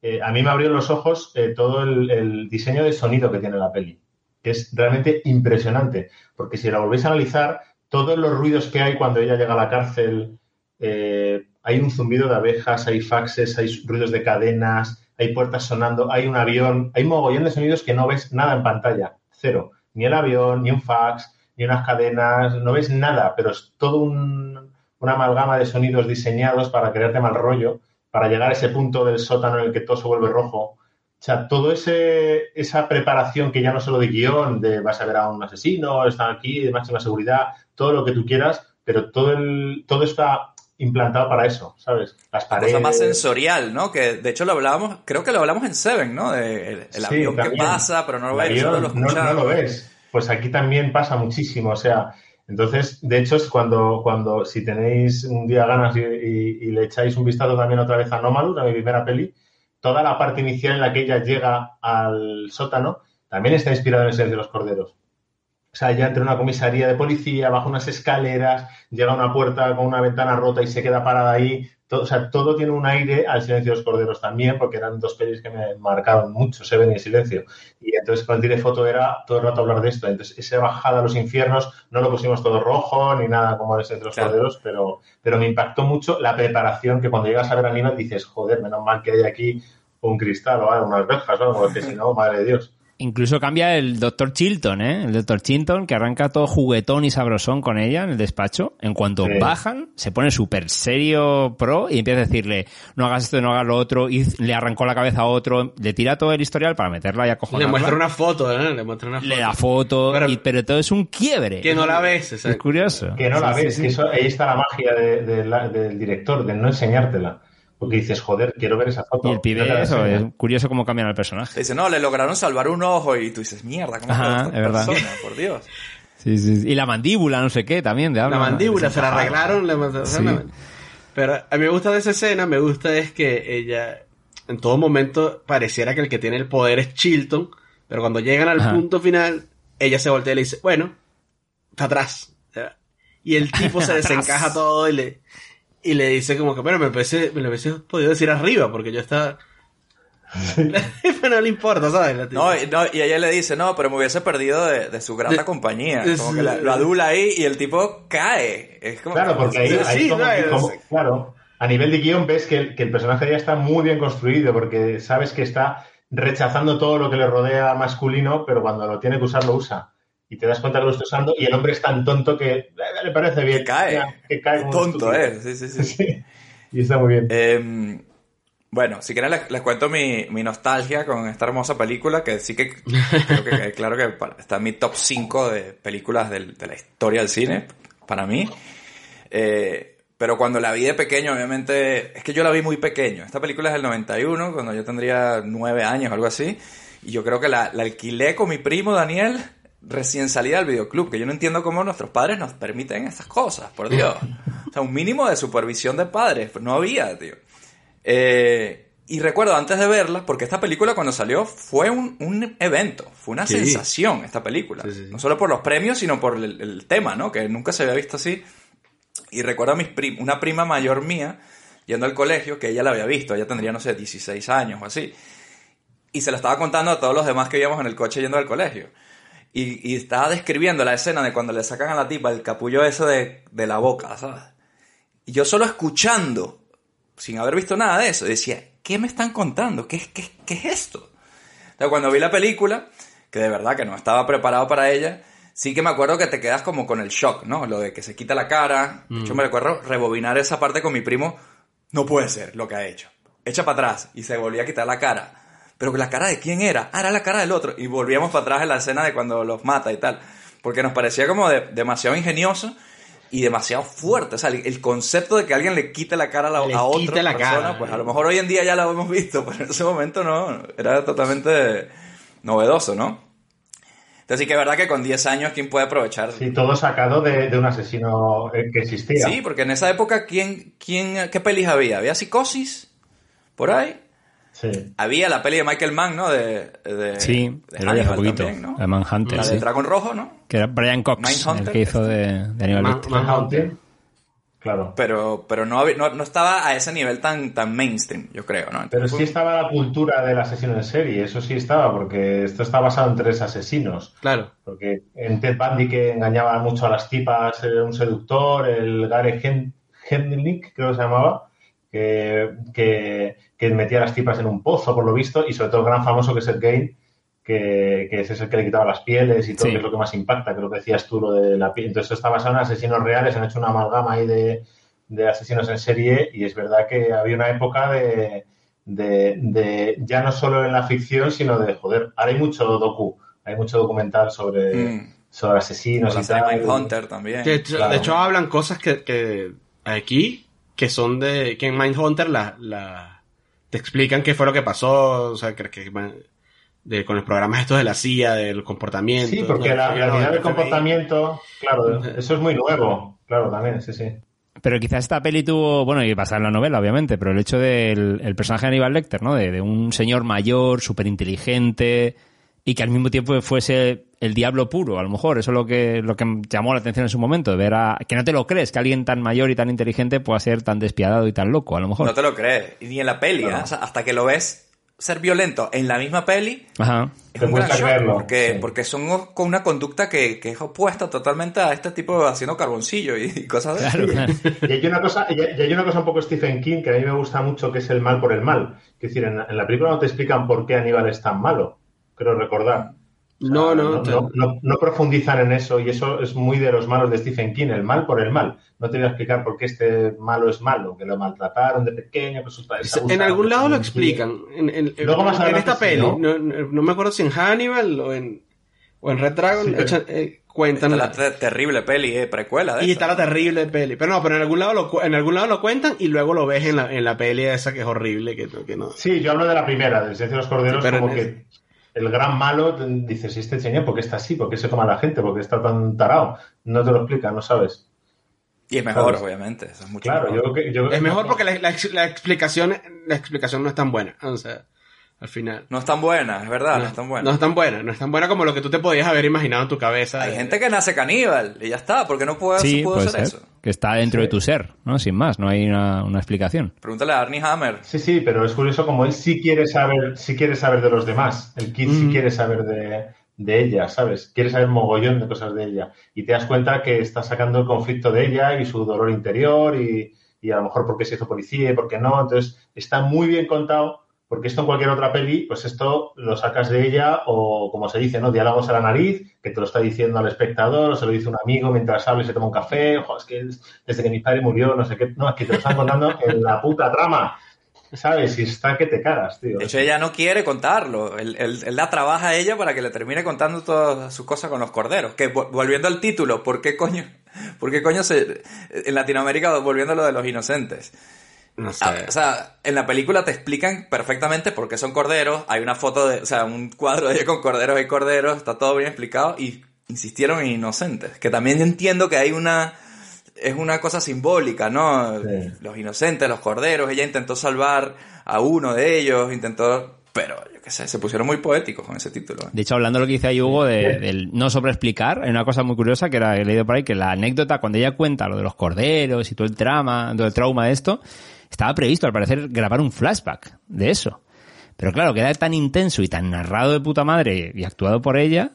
eh, a mí me abrió los ojos eh, todo el, diseño de sonido que tiene la peli, que es realmente impresionante, porque si la volvéis a analizar, todos los ruidos que hay cuando ella llega a la cárcel, eh, hay un zumbido de abejas, hay faxes, hay ruidos de cadenas, hay puertas sonando, hay un avión, hay mogollón de sonidos que no ves nada en pantalla, cero, ni el avión, ni un fax, ni unas cadenas, no ves nada, pero es todo un- una amalgama de sonidos diseñados para crearte mal rollo, para llegar a ese punto del sótano en el que todo se vuelve rojo. O sea, ese esa preparación que ya no solo de guion, de vas a ver a un asesino, están aquí de máxima seguridad, todo lo que tú quieras, pero todo el todo está implantado para eso, ¿sabes? Las paredes. Cosa más sensorial, ¿no? Que de hecho lo hablábamos, creo que lo hablamos en Seven, ¿no? De el, el Sí, avión que pasa, pero no lo ves, solo no, no lo ves. Pues aquí también pasa muchísimo. O sea, entonces, de hecho, es cuando, cuando si tenéis un día ganas y, y- le echáis un vistazo también otra vez a Nomadus, a mi primera peli, toda la parte inicial en la que ella llega al sótano también está inspirada en el Silencio de los Corderos. O sea, ella entra en una comisaría de policía, baja unas escaleras, llega a una puerta con una ventana rota y se queda parada ahí. Todo, o sea, todo tiene un aire al Silencio de los Corderos también, porque eran dos pelis que me marcaron mucho, Seven y Silencio. Y entonces cuando tiré foto era todo el rato hablar de esto. Entonces, esa bajada a los infiernos no lo pusimos todo rojo ni nada como el Silencio de los Claro. Corderos, pero, pero me impactó mucho la preparación que cuando llegas a ver a Aníbal dices, joder, menos mal que hay aquí un cristal o algo, unas verjas o algo, porque si no, madre de Dios. Incluso cambia el Dr. Chilton, ¿eh? El Dr. Chilton, que arranca todo juguetón y sabrosón con ella en el despacho. En cuanto Sí. bajan, se pone súper serio pro y empieza a decirle, no hagas esto, no hagas lo otro, y le arrancó la cabeza a otro, le tira todo el historial para meterla y Le acojonarla. muestra una foto, ¿eh? Le muestra una foto. Le da foto, Pero- y- pero todo es un quiebre. Que no la ves, Es curioso. Que no la Sí, sí, ves, sí. que eso, ahí está la magia de- de la- del director, de no enseñártela. Porque dices, joder, quiero ver esa foto. Y el pibe, No te la eso, es curioso cómo cambian al personaje. Te dice, no, le lograron salvar un ojo y tú dices, mierda, ¿cómo Ajá, es verdad. persona? Por Dios. Sí, sí, sí. Y la mandíbula, no sé qué, también. De La mandíbula, se la arreglaron. mandaron- Sí. Pero a mí me gusta de esa escena, me gusta es que ella en todo momento pareciera que el que tiene el poder es Chilton, pero cuando llegan al Ajá. punto final, ella se voltea y le dice, bueno, está atrás. Y el tipo se desencaja todo y le, y le dice como que, bueno, me parece, me lo hubiese podido decir arriba, porque yo estaba... pero no le importa, ¿sabes? No, y, no, y ella le dice, no, pero me hubiese perdido de, de su grata De- compañía. de Como su- que la- lo adula ahí y el tipo cae. Es como Claro, porque ahí, Sí, ahí sí, como- claro, como- sí. claro, a nivel de guion ves que el, que el personaje ya está muy bien construido, porque sabes que está rechazando todo lo que le rodea masculino, pero cuando lo tiene que usar, lo usa. Y te das cuenta que lo está usando y el hombre es tan tonto que eh, le parece bien. Que cae. Que cae tonto es. Sí, sí, sí. Sí. Y está muy bien. Eh, bueno, si quieren les, les cuento mi, mi nostalgia con esta hermosa película, que sí que creo que claro que está en mi top 5 de películas del- de la historia del cine, para mí. Eh, pero cuando la vi de pequeño, obviamente, es que yo la vi muy pequeño. Esta película es del 91, cuando yo tendría 9 años, algo así. Y yo creo que la, la alquilé con mi primo Daniel recién salida del videoclub, que yo no entiendo cómo nuestros padres nos permiten estas cosas, por Dios. O sea, un mínimo de supervisión de padres, pues no había, tío. Eh, y recuerdo antes de verla, porque esta película cuando salió fue un, un evento, fue una Sí. sensación esta película. Sí, sí, sí. No solo por los premios, sino por el, el tema, ¿no? Que nunca se había visto así. Y recuerdo a mis prim- una prima mayor mía yendo al colegio, que ella la había visto, ella tendría, no sé, 16 años o así. Y se lo estaba contando a todos los demás que íbamos en el coche yendo al colegio. Y, y estaba describiendo la escena de cuando le sacan a la tipa el capullo ese de, de la boca, ¿sabes? Y yo solo escuchando, sin haber visto nada de eso, decía, ¿qué me están contando? ¿Qué, qué, qué es esto? Entonces, cuando vi la película, que de verdad que no estaba preparado para ella, sí que me acuerdo que te quedas como con el shock, ¿no? Lo de que se quita la cara. De hecho, me recuerdo rebobinar esa parte con mi primo. No puede ser lo que ha hecho. Echa para atrás y se volvía a quitar la cara. Pero que la cara de quién era? Ah, era la cara del otro. Y volvíamos para atrás en la escena de cuando los mata y tal. Porque nos parecía como de- demasiado ingenioso y demasiado fuerte. O sea, el, el concepto de que alguien le quite la cara a, la, Le a otra la persona, cara. pues a lo mejor hoy en día ya la hemos visto, pero en ese momento no. Era totalmente novedoso, ¿no? Entonces sí que es verdad que con 10 años, ¿quién puede aprovechar? Sí, todo sacado de, de un asesino que existía. Sí, porque en esa época, ¿quién, quién, ¿qué pelis había? ¿Había Psicosis? ¿Por ahí? Sí. Había la peli de Michael Mann, ¿no? De, de, Sí, de pero ya hace Hannibal poquito. también, ¿no? De Manhunter, La sí. del Dragón Rojo, ¿no? Que era Brian Cox, Mindhunter, el que hizo de, de Aníbal Man-. Manhunter. Claro. Pero, pero no, había- no, no estaba a ese nivel tan, tan mainstream, yo creo, ¿no? Pero sí estaba la cultura del asesino en serie, eso sí estaba, porque esto está basado en tres asesinos. Claro. Porque en Ted Bundy que engañaba mucho a las tipas, era un seductor, el Gary Hen- Hendnick, creo que se llamaba, que, que, que metía las tipas en un pozo, por lo visto, y sobre todo el gran famoso que es el Gain, que, que ese es el que le quitaba las pieles y todo, Sí. que es lo que más impacta, creo que decías tú lo de la piel. Entonces esto está basado en asesinos reales, han hecho una amalgama ahí de, de asesinos en serie, y es verdad que había una época de, de, de ya no solo en la ficción, sino de, joder, ahora hay mucho docu, hay mucho documental sobre, Mm. sobre asesinos y tal. Mindhunter también. De hecho, Claro. de hecho hablan cosas que, que aquí, que son de, que en Mindhunter la, la, te explican qué fue lo que pasó, o sea, que, que- de, con los programas estos de la CIA, del comportamiento. Sí, porque ¿no? la, unidad del comportamiento, claro, eso es muy nuevo, claro, también, sí, sí. Pero quizás esta peli tuvo, bueno, y pasa en la novela, obviamente, pero el hecho del el personaje de Aníbal Lecter, ¿no? De, de un señor mayor, súper inteligente, y que al mismo tiempo fuese el diablo puro, a lo mejor. Eso es lo que, lo que llamó la atención en su momento, de ver a, que no te lo crees, que alguien tan mayor y tan inteligente pueda ser tan despiadado y tan loco, a lo mejor. No te lo crees. Y ni en la peli, ¿eh? O sea, hasta que lo ves ser violento en la misma peli, Ajá. es Te un gran shock, porque, sí. porque son con una conducta que, que es opuesta totalmente a este tipo haciendo carboncillo y cosas de Claro, claro. Y hay una cosa, y hay y hay una cosa un poco Stephen King que a mí me gusta mucho, que es el mal por el mal. Es decir, en, en la película no te explican por qué Aníbal es tan malo, creo recordar. O sea, No, no, no, no- no- no profundizan en eso y eso es muy de los malos de Stephen King, el mal por el mal. No te voy a explicar por qué este malo es malo, que lo maltrataron de pequeño, pues está- está En algún lado lo explican. En, en- Luego más en adelante esta sí, peli. ¿no? No, no- no me acuerdo si en Hannibal o en, o en Red Dragon. Sí, pero- echan- eh, cuentan. Esta es la te- terrible peli, eh, precuela de y esta. está la terrible peli. Pero no, pero en algún lado lo, en algún lado lo cuentan y luego lo ves en la, en la peli esa que es horrible. Que, no- que no. Sí, yo hablo de la primera, del Silencio de los Corderos, Sí, pero como que el gran malo dices, ¿y este señor por qué está así? ¿Por qué se toma a la gente? ¿Por qué está tan tarado? No te lo explica, no sabes. Y es mejor, obviamente. Eso es mucho Claro, mejor. yo yo- Es mejor porque la, la ex- la explicación la explicación no es tan buena. O sea, al final. No es tan buena, es verdad, no, es tan buena. No es tan buena. No es tan buena como lo que tú te podías haber imaginado en tu cabeza. Hay gente que nace caníbal y ya está, porque no puede, Sí, puede ser ser. eso. Que está dentro Sí. de tu ser, ¿no? Sin más, no hay una, una explicación. Pregúntale a Arnie Hammer. Sí, sí, pero es curioso como él sí quiere saber, sí quiere saber de los demás. El Kid sí Mm. quiere saber de, de ella, ¿sabes? Quiere saber mogollón de cosas de ella. Y te das cuenta que está sacando el conflicto de ella y su dolor interior y, y a lo mejor por qué se hizo policía y por qué no. Entonces, está muy bien contado porque esto en cualquier otra peli, pues esto lo sacas de ella o, como se dice, ¿no? Diálogos a la nariz, que te lo está diciendo al espectador, o se lo dice un amigo mientras habla y se toma un café, ojo, es que es- desde que mi padre murió, no sé qué, no, es que te lo están contando en la puta trama, ¿sabes? Y está que te cagas, tío. De hecho, ella no quiere contarlo. Él, él- él la trabaja a ella para que le termine contando todas sus cosas con los corderos. Que vo- volviendo al título, ¿por qué coño? ¿Por qué coño se, en Latinoamérica, volviendo a lo de los inocentes? No sé. Ah, o sea, en la película te explican perfectamente por qué son corderos. Hay una foto de, o sea, un cuadro de ella con corderos y corderos, está todo bien explicado y insistieron en inocentes. Que también entiendo que hay una, es una cosa simbólica, ¿no? Sí. Los inocentes, los corderos, ella intentó salvar a uno de ellos, intentó pero yo qué sé, se pusieron muy poéticos con ese título. ¿eh? De hecho, hablando de lo que dice ahí Hugo, de, del no sobreexplicar, hay una cosa muy curiosa que era, he leído por ahí, que la anécdota, cuando ella cuenta lo de los corderos y todo el trama, todo el trauma de esto, estaba previsto, al parecer, grabar un flashback de eso. Pero claro, queda tan intenso y tan narrado de puta madre y actuado por ella,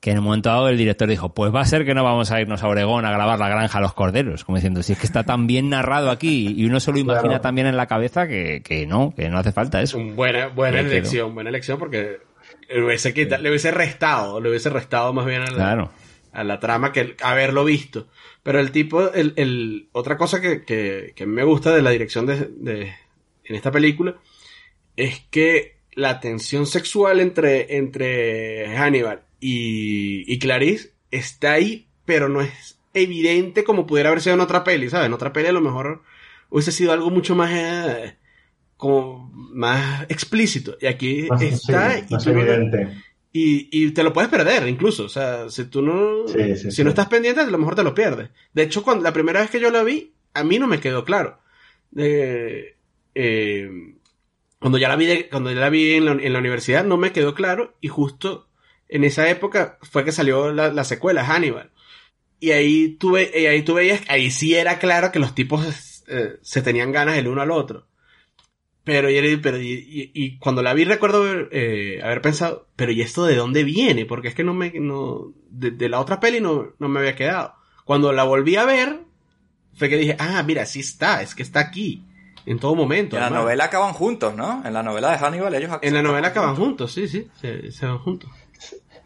que en un momento dado el director dijo, pues va a ser que no vamos a irnos a Oregón a grabar la granja a los corderos, como diciendo, si es que está tan bien narrado aquí y uno se lo imagina Claro. tan bien en la cabeza que, que no, que no hace falta eso. Buena, buena Me quedo. elección, buena elección porque le hubiese, quita- le hubiese restado, le hubiese restado más bien a la, Claro. a la trama que haberlo visto. Pero el tipo, el, el- otra cosa que, que, que me gusta de la dirección de, de- en esta película es que la tensión sexual entre, entre Hannibal y, y Clarice está ahí, pero no es evidente como pudiera haber sido en otra peli, ¿sabes? En otra peli a lo mejor hubiese sido algo mucho más, eh, como más explícito. Y aquí Más, está sí, y, más tú no- evidente. Y, y te lo puedes perder incluso. O sea, si tú no, Sí, sí, si sí. no estás pendiente, a lo mejor te lo pierdes. De hecho, cuando la primera vez que yo la vi, a mí no me quedó claro. Eh, eh, cuando ya la vi, de- cuando ya la vi en la, en la universidad, no me quedó claro. Y justo en esa época fue que salió la, la secuela, Hannibal. Y ahí tuve, y ahí tú veías, ahí sí era claro que los tipos eh, se tenían ganas el uno al otro. Pero, y, pero y, y- y cuando la vi recuerdo haber, eh, haber pensado, pero ¿y esto de dónde viene? Porque es que no me, no, de, de la otra peli no, no me había quedado. Cuando la volví a ver, fue que dije, ah, mira, sí está, es que está aquí, en todo momento. En la novela acaban juntos, ¿no? En la novela de Hannibal ellos En la novela acaban juntos, sí, sí, se, se van juntos.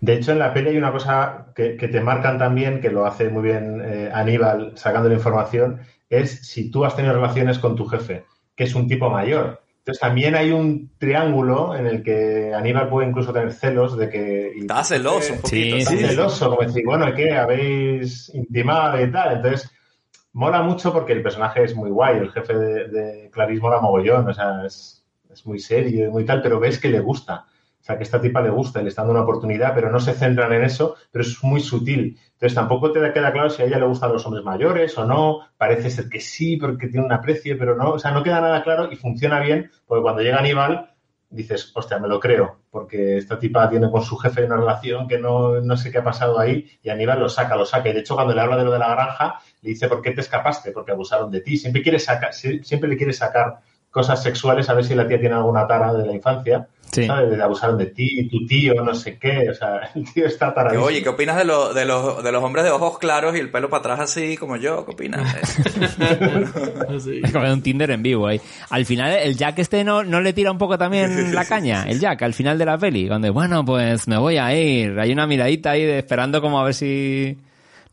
De hecho, en la peli hay una cosa que, que te marcan también, que lo hace muy bien eh, Aníbal sacando la información, es si tú has tenido relaciones con tu jefe, que es un tipo mayor. Entonces también hay un triángulo en el que Aníbal puede incluso tener celos de que... Está celoso un poquito. Sí, Está ¿sabes? celoso, como decir, bueno, ¿qué? ¿Habéis intimado y tal? Entonces, mola mucho porque el personaje es muy guay, el jefe de, de Clarice mola mogollón, o sea, es, es muy serio y muy tal, pero ves que le gusta. Que esta tipa le gusta y le está dando una oportunidad, pero no se centran en eso, pero es muy sutil. Entonces tampoco te queda claro si a ella le gustan los hombres mayores o no. Parece ser que sí, porque tiene un aprecio, pero no. O sea, no queda nada claro y funciona bien, porque cuando llega Aníbal, dices, hostia, me lo creo, porque esta tipa tiene con su jefe una relación que no, no sé qué ha pasado ahí, y Aníbal lo saca, lo saca. Y de hecho, cuando le habla de lo de la granja, le dice, ¿por qué te escapaste? Porque abusaron de ti. Siempre, quiere sacar, sie- siempre le quiere sacar cosas sexuales a ver si la tía tiene alguna tara de la infancia. Sí. ¿sabes? De abusaron de ti, tu tío, no sé qué. O sea, el tío está taradísimo. oye, ¿qué opinas de, lo- de, los, de los hombres de ojos claros y el pelo para atrás así como yo? ¿Qué opinas? Sí. Es como un Tinder en vivo ahí. Al final, el Jack este no, no le tira un poco también la caña. El Jack, al final de la peli. Donde, bueno, pues me voy a ir. Hay una miradita ahí de, esperando como a ver si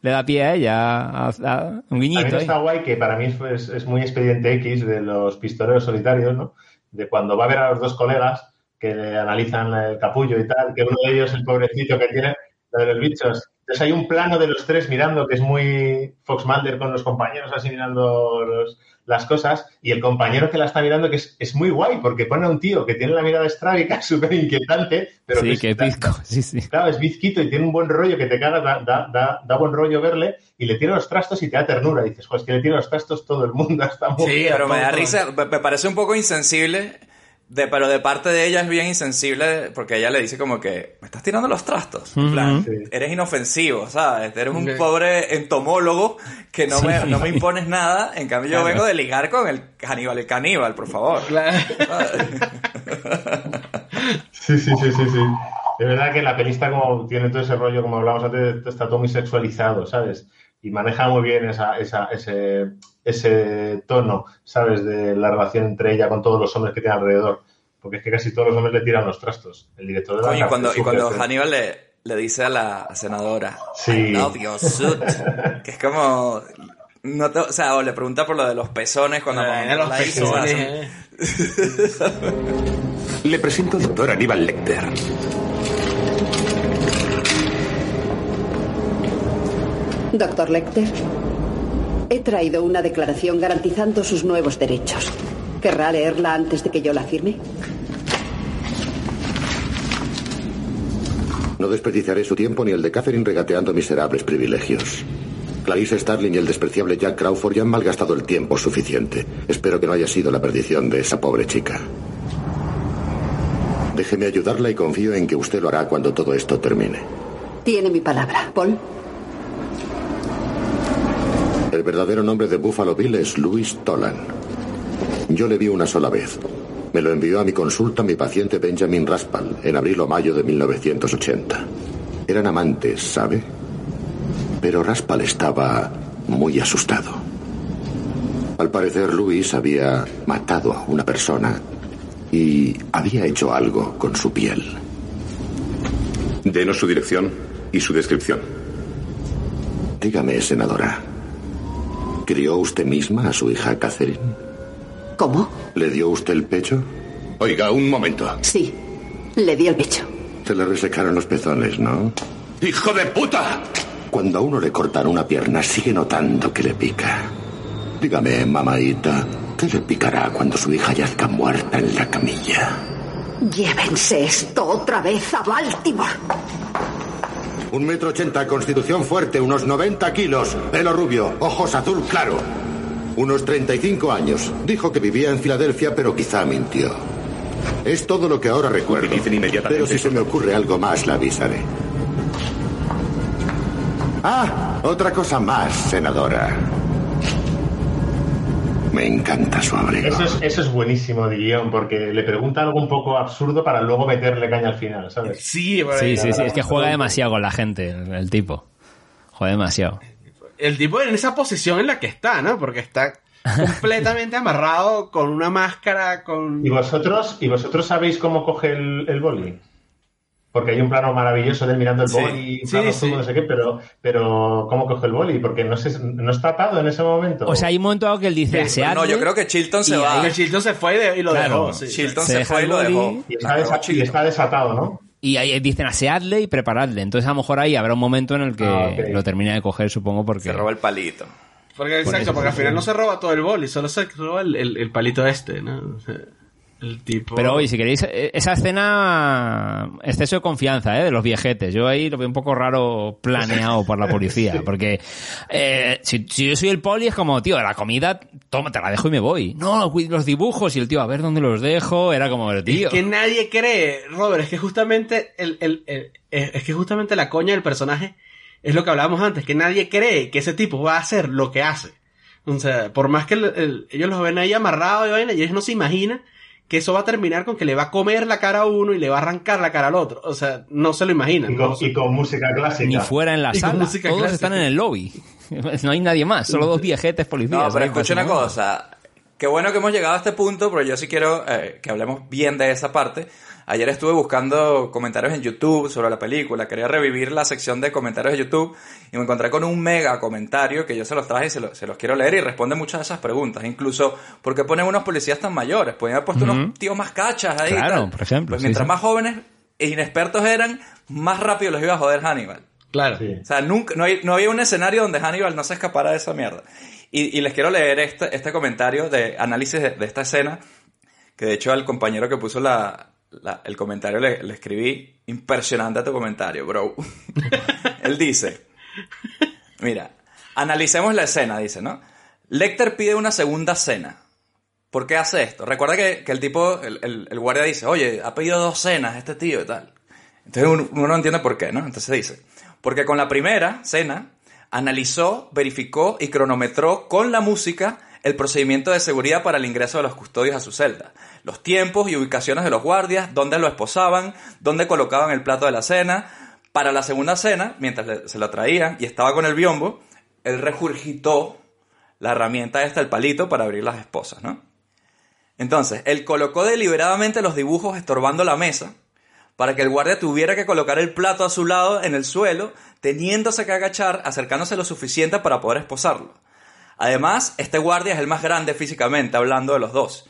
le da pie a ella. a- a- un guiñito También está guay que para mí es, es- muy expediente X de los pistoleros solitarios, ¿no? De cuando va a ver a los dos colegas que le analizan el capullo y tal, que uno de ellos, el pobrecito que tiene lo de los bichos. Entonces hay un plano de los tres mirando que es muy Fox Mulder con los compañeros así mirando los- las cosas y el compañero que la está mirando que es, es muy guay porque pone a un tío que tiene la mirada estrábica súper inquietante, pero sí, es- que pizco. Sí, sí. Claro, es bizquito y tiene un buen rollo que te cagas, da, da, da, da buen rollo verle y le tira los trastos y te da ternura. Y dices, joder, es que le tira los trastos todo el mundo a esta mujer. Sí, pero me da risa, me parece un poco insensible, de, pero de parte de ella es bien insensible porque ella le dice como que, me estás tirando los trastos. En plan, Sí. eres inofensivo, ¿sabes? Eres un pobre entomólogo que no, me, no me impones nada. En cambio, yo vengo de ligar con el caníbal, el caníbal, por favor. Claro. Sí, sí, sí, sí, sí. De verdad que la pelista como tiene todo ese rollo, como hablábamos antes, está todo muy sexualizado, ¿sabes? Y maneja muy bien esa, esa, ese, ese tono, ¿sabes? De la relación entre ella con todos los hombres que tiene alrededor. Porque es que casi todos los hombres le tiran los trastos. El director de la Coño, y cuando, y cuando. Hannibal le, le dice a la senadora, Sí. I love your suit, que es como... No te- o sea, o le pregunta por lo de los pezones cuando Eh, los la hizo, pezones, eh. Le presento al doctor Aníbal Lecter. Doctor Lecter, he traído una declaración garantizando sus nuevos derechos. ¿Querrá leerla antes de que yo la firme? No desperdiciaré su tiempo ni el de Catherine regateando miserables privilegios. Clarice Starling y el despreciable Jack Crawford ya han malgastado el tiempo suficiente. Espero que no haya sido la perdición de esa pobre chica. Déjeme ayudarla y confío en que usted lo hará cuando todo esto termine. Tiene mi palabra. Paul, El verdadero nombre de Buffalo Bill es Louis Tolan. Yo le vi una sola vez. Me lo envió a mi consulta mi paciente Benjamin Raspal en abril o mayo de 1980. Eran amantes, ¿sabe? Pero Raspal estaba muy asustado. Al parecer, Louis había matado a una persona y había hecho algo con su piel. Denos su dirección y su descripción. Dígame, senadora, ¿crió usted misma a su hija Catherine? ¿Cómo? ¿Le dio usted el pecho? Oiga, un momento. Sí. Le di el pecho. Se le resecaron los pezones, ¿no? ¡Hijo de puta! Cuando a uno le cortan una pierna, sigue notando que le pica. Dígame, mamaita, ¿qué le picará cuando su hija yazca muerta en la camilla? Llévense esto otra vez a Baltimore. Un metro ochenta, constitución fuerte, unos 90 kilos, pelo rubio, ojos azul claro. Unos 35 años. Dijo que vivía en Filadelfia, pero quizá mintió. Es todo lo que ahora recuerdo. Pero si se me ocurre algo más, la avisaré. Ah, otra cosa más, senadora. Me encanta su abrigo. Eso es, eso es buenísimo de guion, porque le pregunta algo un poco absurdo para luego meterle caña al final, ¿sabes? Sí. Sí, sí, sí, es que juega demasiado con la gente, el, el tipo. Juega demasiado. El tipo en esa posición en la que está, ¿no? Porque está completamente amarrado con una máscara, con... ¿Y vosotros, ¿Y vosotros sabéis cómo coge el, el boli? Porque hay un plano maravilloso de él mirando el Sí, boli, sí, plano sí. no sé qué, pero, pero ¿cómo coge el boli? Porque no, se, no está atado en ese momento. O sea, hay un momento dado que él dice, Sí, pero no, "Aseadle", yo creo que Chilton se y va. Que Chilton se fue y, de- y lo Claro, dejó. sí. Chilton Se fue y lo dejó. y, está desa- y está desatado, ¿no? Y ahí dicen aseadle y preparadle. Entonces a lo mejor ahí habrá un momento en el que Ah, lo termina de coger, supongo, porque... Se roba el palito. Porque, exacto, porque al final no se roba todo el boli, solo se roba el, el- el palito este, ¿no? O sea, el tipo... Pero oye, si queréis, eh, esa escena, exceso de confianza, ¿eh? De los viejetes. Yo ahí lo veo un poco raro planeado por la policía. Porque eh, si, si yo soy el poli es como, tío, la comida, toma, te la dejo y me voy. No, los dibujos y el tío, a ver dónde los dejo. Era como, tío. Es que nadie cree, Robert, es que justamente el, el- el- es que justamente la coña del personaje es lo que hablábamos antes, que nadie cree que ese tipo va a hacer lo que hace. O sea, por más que el- el- ellos los ven ahí amarrados y vaina, y ellos no se imaginan que eso va a terminar con que le va a comer la cara a uno y le va a arrancar la cara al otro. O sea, no se lo imaginan. Y con, ¿no? y con música clásica. Ni fuera en la Y sala. Todos clásica. están en el lobby. No hay nadie más. Solo dos viejetes policías. No, pero escucha una cosa. Qué bueno que hemos llegado a este punto, pero yo sí quiero eh, que hablemos bien de esa parte. Ayer estuve buscando comentarios en YouTube sobre la película. Quería revivir la sección de comentarios de YouTube y me encontré con un mega comentario que yo se los traje y se, lo- se los quiero leer y responde muchas de esas preguntas. Incluso, ¿por qué ponen unos policías tan mayores? Podrían haber puesto unos tíos más cachas ahí. y Claro, tal. por ejemplo, Pues sí, mientras sí. más jóvenes e inexpertos eran, más rápido los iba a joder Hannibal. Claro. Sí. O sea, nunca, no, hay- no había un escenario donde Hannibal no se escapara de esa mierda. Y, y les quiero leer este, este comentario de análisis de, de esta escena, que de hecho al compañero que puso la, el comentario le, escribí, impresionante tu comentario, bro. Él dice, mira, analicemos la escena, dice, ¿no? Lecter pide una segunda cena. ¿Por qué hace esto? Recuerda que, que el tipo, el, guardia dice, oye, ha pedido dos cenas este tío y tal. Entonces uno no entiende por qué, ¿no? Entonces dice, porque con la primera cena analizó, verificó y cronometró con la música el procedimiento de seguridad para el ingreso de los custodios a su celda. Los tiempos y ubicaciones de los guardias, dónde lo esposaban, dónde colocaban el plato de la cena. Para la segunda cena, mientras se la traían y estaba con el biombo, él regurgitó la herramienta esta, el palito, para abrir las esposas, ¿no? Entonces, él colocó deliberadamente los dibujos estorbando la mesa para que el guardia tuviera que colocar el plato a su lado en el suelo, teniéndose que agachar, acercándose lo suficiente para poder esposarlo. Además, este guardia es el más grande físicamente, hablando de los dos,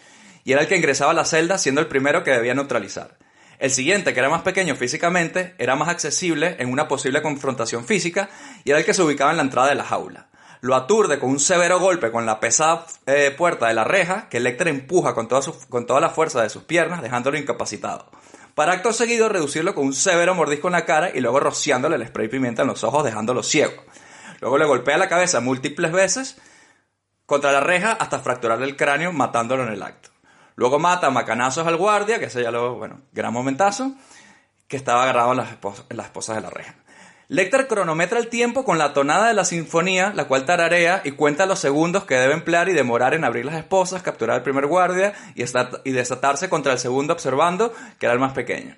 y era el que ingresaba a la celda siendo el primero que debía neutralizar. El siguiente, que era más pequeño físicamente, era más accesible en una posible confrontación física y era el que se ubicaba en la entrada de la jaula. Lo aturde con un severo golpe con la pesada eh, puerta de la reja que Lecter empuja con toda, con toda la fuerza de sus piernas, dejándolo incapacitado. Para acto seguido, reducirlo con un severo mordisco en la cara y luego rociándole el spray pimienta en los ojos, dejándolo ciego. Luego le golpea la cabeza múltiples veces contra la reja hasta fracturarle el cráneo, matándolo en el acto. Luego mata a macanazos al guardia, que ese ya lo, bueno, gran momentazo, que estaba agarrado en las, esposas de la reja. Lecter cronometra el tiempo con la tonada de la sinfonía, la cual tararea y cuenta los segundos que debe emplear y demorar en abrir las esposas, capturar al primer guardia y, y desatarse contra el segundo observando, que era el más pequeño.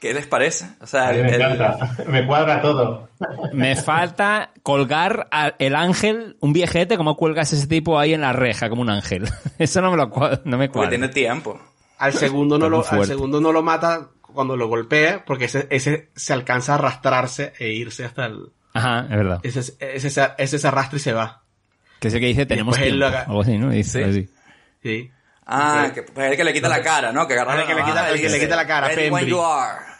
¿Qué les parece? O sea, A mí me el- encanta. Me cuadra todo. Me falta colgar al el ángel, un viejete, como cuelgas ese tipo ahí en la reja, como un ángel. Eso no me lo cua- no me porque cuadra. tiene tiempo. Al segundo no lo, al segundo no lo mata cuando lo golpea, porque ese, ese se alcanza a arrastrarse e irse hasta el. Ajá, es verdad. Ese, ese, ese, ese se arrastra y se va. Que es el que dice tenemos tiempo. lo Algo así, ¿no? Dice Sí. así. Sí. Ah, que, pues el que le quita la cara, ¿no? Que agarra el la que le quita- el que le quita la cara, "Ready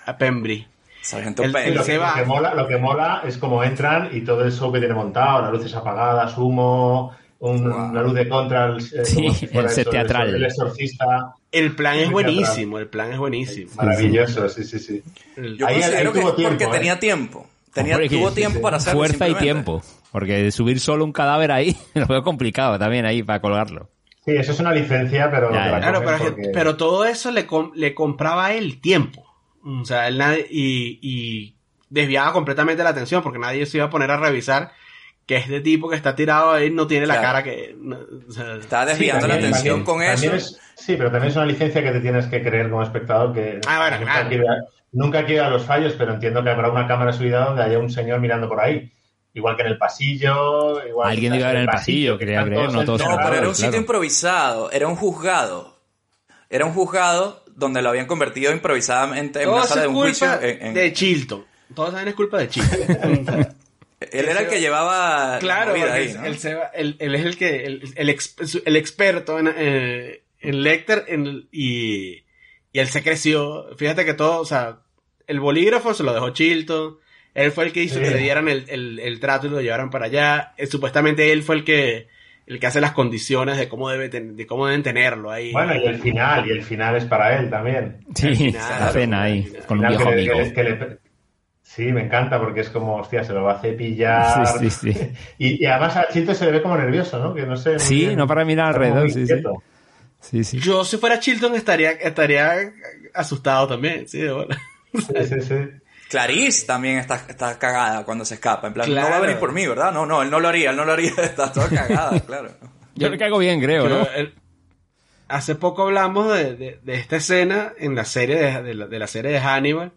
A Pembry. Sargento El- Pembry. Lo que, lo que mola, lo que mola es como entran y todo el show que tiene montado, las luces apagadas, humo, un- Wow. una luz de contra, el, eh, Sí, si el teatral. El exorcista. El plan es buenísimo, el plan es buenísimo. Maravilloso, sí, sí, sí. Yo Ahí- ahí considero que tuvo es porque ¿eh? tenía tiempo. Tenía, Hombre, que- tuvo tiempo sí. para hacerlo. Fuerza y tiempo. Porque subir solo un cadáver ahí lo veo complicado también ahí para colgarlo. Sí, eso es una licencia, pero Ya. Claro, pero, que- porque- pero todo eso le, com- le compraba a él tiempo. O sea, él nadie- y, y desviaba completamente la atención porque nadie se iba a poner a revisar que este tipo que está tirado ahí no tiene la cara que... no, o sea, Estaba Sí, desviando la atención también- con también eso. es- sí, pero también es una licencia que te tienes que creer como espectador que Ah, bueno, nunca, claro. quiero, nunca quiero a los fallos, pero entiendo que habrá una cámara subida donde haya un señor mirando por ahí. Igual que en el pasillo. Igual Alguien iba en el pasillo, que quería creer, no todos No, pero era un claro. sitio improvisado. Era un juzgado. Era un juzgado donde lo habían convertido improvisadamente en todo una sala de un juicio. en- en- de Chilton. Todos saben es culpa de Chilton. Él era el que llevaba. la Claro, porque ahí, él, ¿no? él se va- él- él es el que el, el ex- el experto en, eh, en Lecter en- y, y él se creció. Fíjate que todo, o sea, el bolígrafo se lo dejó Chilton. Él fue el que hizo Sí. que le dieran el, el- el trato y lo llevaran para allá. Eh, supuestamente él fue el que el que hace las condiciones de cómo debe ten- de cómo deben tenerlo ahí. Bueno, y el final, y el final es para él también. Sí, final, la cena ahí, con un viejo que le- amigo. que le- que le- sí, me encanta porque es como, hostia, se lo va a cepillar. Sí, sí, sí. Y, y además a Chilton se le ve como nervioso, ¿no? Que no sé. Sí, bien. no para mirar alrededor, sí, sí. inquieto. Sí, sí. Yo si fuera Chilton estaría estaría asustado también, sí, de. Sí, sí, sí. Clarice también está, está cagada cuando se escapa. En plan, no va a venir por mí, ¿verdad? No, no, él no lo haría, él no lo haría. Está toda cagada, claro. Yo le caigo bien, creo, ¿no? Hace poco hablamos de, de- de esta escena en la serie de, de la, de la serie de Hannibal,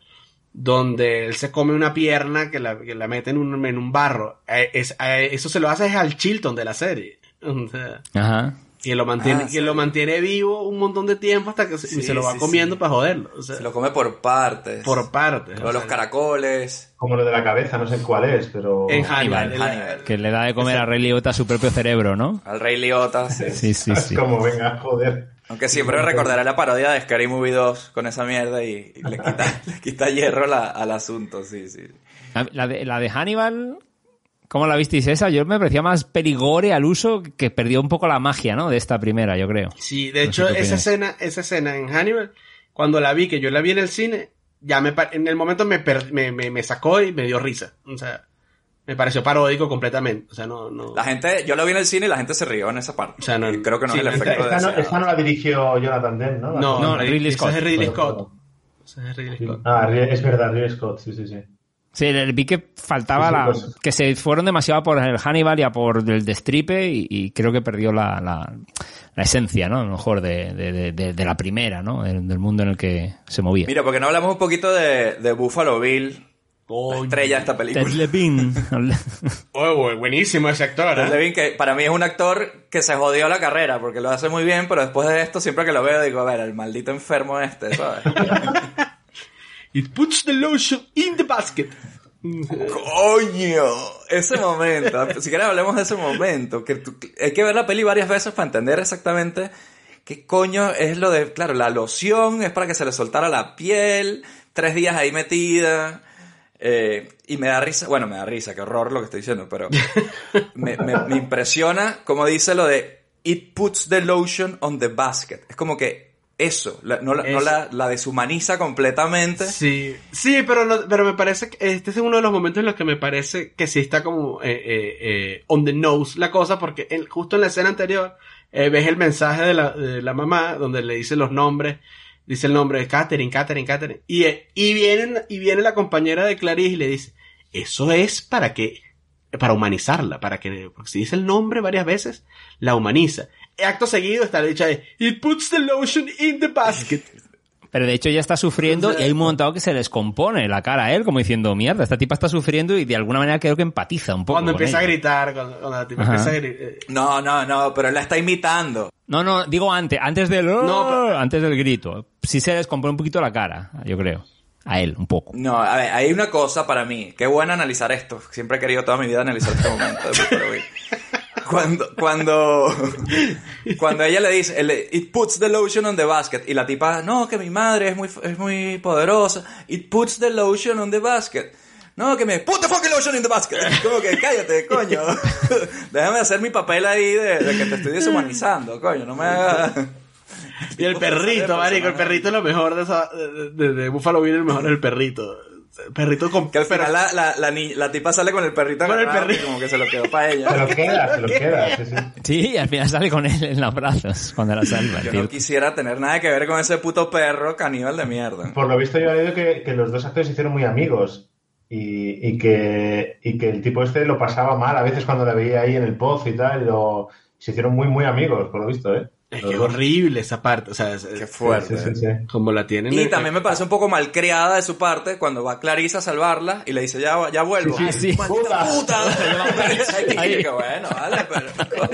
donde él se come una pierna que la, que la mete en un, en un barro. Eh, es- eh, eso se lo hace es al Chilton de la serie. O sea, Ajá. Y lo mantiene, Ah, y lo mantiene vivo un montón de tiempo hasta que se, y Sí, se lo va sí, comiendo sí. para joderlo. O sea, Se lo come por partes. por partes. De o los caracoles. Como lo de la cabeza, no sé cuál es, pero. en Hannibal. Hannibal, en la- Hannibal. Que le da de comer a Ray Liotta su propio cerebro, ¿no? Al Rey Liotta, sí. Sí, sí, como, venga, joder. Aunque siempre recordaré la parodia de Scary Movie 2 con esa mierda y, y le, quita, le quita hierro la- al asunto, sí, sí. La de, la de Hannibal, ¿cómo la visteis esa? Yo me parecía más perigore al uso que perdió un poco la magia, ¿no? De esta primera, yo creo. Sí, de No hecho, esa escena, esa escena en Hannibal, cuando la vi, que yo la vi en el cine, ya me, en el momento me, per- me, me, me sacó y me dio risa. O sea, me pareció paródico completamente. O sea, no, no. La gente, yo lo vi en el cine y la gente se rió en esa parte. O sea, no- Y creo que no sí, es el esta- efecto Esta no, deseado. esta no la dirigió Jonathan Demme, ¿no? No, No, Ridley, esa es Ridley Scott. Esa es Ridley Scott. Ah, es verdad, Ridley Scott, sí, sí, sí. Sí, vi que faltaba Sí, sí, la... pues. Que se fueron demasiado por el Hannibal y a por el destripe y, y creo que perdió la, la, la esencia, ¿no? A lo mejor de, de, de- de- la primera, ¿no? Del, del mundo en el que se movía. Mira, porque no hablamos un poquito de, de Buffalo Bill, la Coño. estrella de esta película. Ted Levine. Oh, bu- buenísimo ese actor, Ted ¿eh? Levine, que para mí es un actor que se jodió la carrera porque lo hace muy bien, pero después de esto, siempre que lo veo, digo, a ver, el maldito enfermo este, ¿sabes? It puts the lotion in the basket. ¡Coño! Ese momento, si quieres hablemos de ese momento, que tú- hay que ver la peli varias veces para entender exactamente qué coño es lo de, claro, la loción es para que se le soltara la piel, tres días ahí metida, eh, y me da risa, bueno, me da risa, qué horror lo que estoy diciendo, pero me, me- impresiona como dice lo de It puts the lotion on the basket. Es como que eso, la- no, la, no Es- la, la deshumaniza completamente. Sí, sí, pero, no- pero me parece que este es uno de los momentos en los que me parece que sí está como eh, eh, eh, on the nose la cosa, porque en- justo en la escena anterior, eh, ves el mensaje de la, de la mamá donde le dice los nombres, dice el nombre de Catherine, Catherine, Catherine, y, y, viene, y viene la compañera de Clarice y le dice, eso es para que, para humanizarla, para que, porque si dice el nombre varias veces, la humaniza. Acto seguido está la dicha de, it puts the lotion in the basket. Pero de hecho ella está sufriendo y hay un montado que se descompone la cara a él, como diciendo, mierda, esta tipa está sufriendo y de alguna manera creo que empatiza un poco. Cuando con empieza a ella. gritar, cuando, cuando la tipa Ajá. empieza a gritar. eh, No, no, no, pero él la está imitando. No, no, digo antes, antes del, No, pero- antes del grito. Sí se descompone un poquito la cara, yo creo. A él, un poco. No, a ver, hay una cosa para mí. Qué bueno analizar esto. Siempre he querido toda mi vida analizar este momento. Cuando, cuando, cuando ella le dice, it puts the lotion on the basket, y la tipa, no, que mi madre es muy, es muy poderosa, it puts the lotion on the basket. No, que me, put the fucking lotion in the basket. Como que cállate, coño. Déjame hacer mi papel ahí de, de que te estoy deshumanizando, coño. No me hagas. Y el perrito, marico, el perrito es lo mejor de, esa, de, de- de Buffalo Bill, el mejor es el perrito. Perrito con... Que al final la, la, la, ni- la tipa sale con el perrito Con el perrito. como que se lo quedó para ella. Se lo queda, se lo queda. Sí, sí. Sí, y al final sale con él en los brazos cuando la salva. Yo tío. no quisiera tener nada que ver con ese puto perro caníbal de mierda. Por lo visto yo he leído que, que los dos actores se hicieron muy amigos y, y que, y que el tipo este lo pasaba mal a veces cuando la veía ahí en el pozo y tal, y lo, se hicieron muy, muy amigos, por lo visto, ¿eh? Es que horrible esa parte, o sea, es- Qué fuerte. Sí, sí, sí. como la tienen. Y también me parece un poco malcriada de su parte cuando va Clarisa a salvarla y le dice, ya, ya vuelvo. Sí, sí. ¡Maldita puta! Ahí. Y que bueno, vale, pero...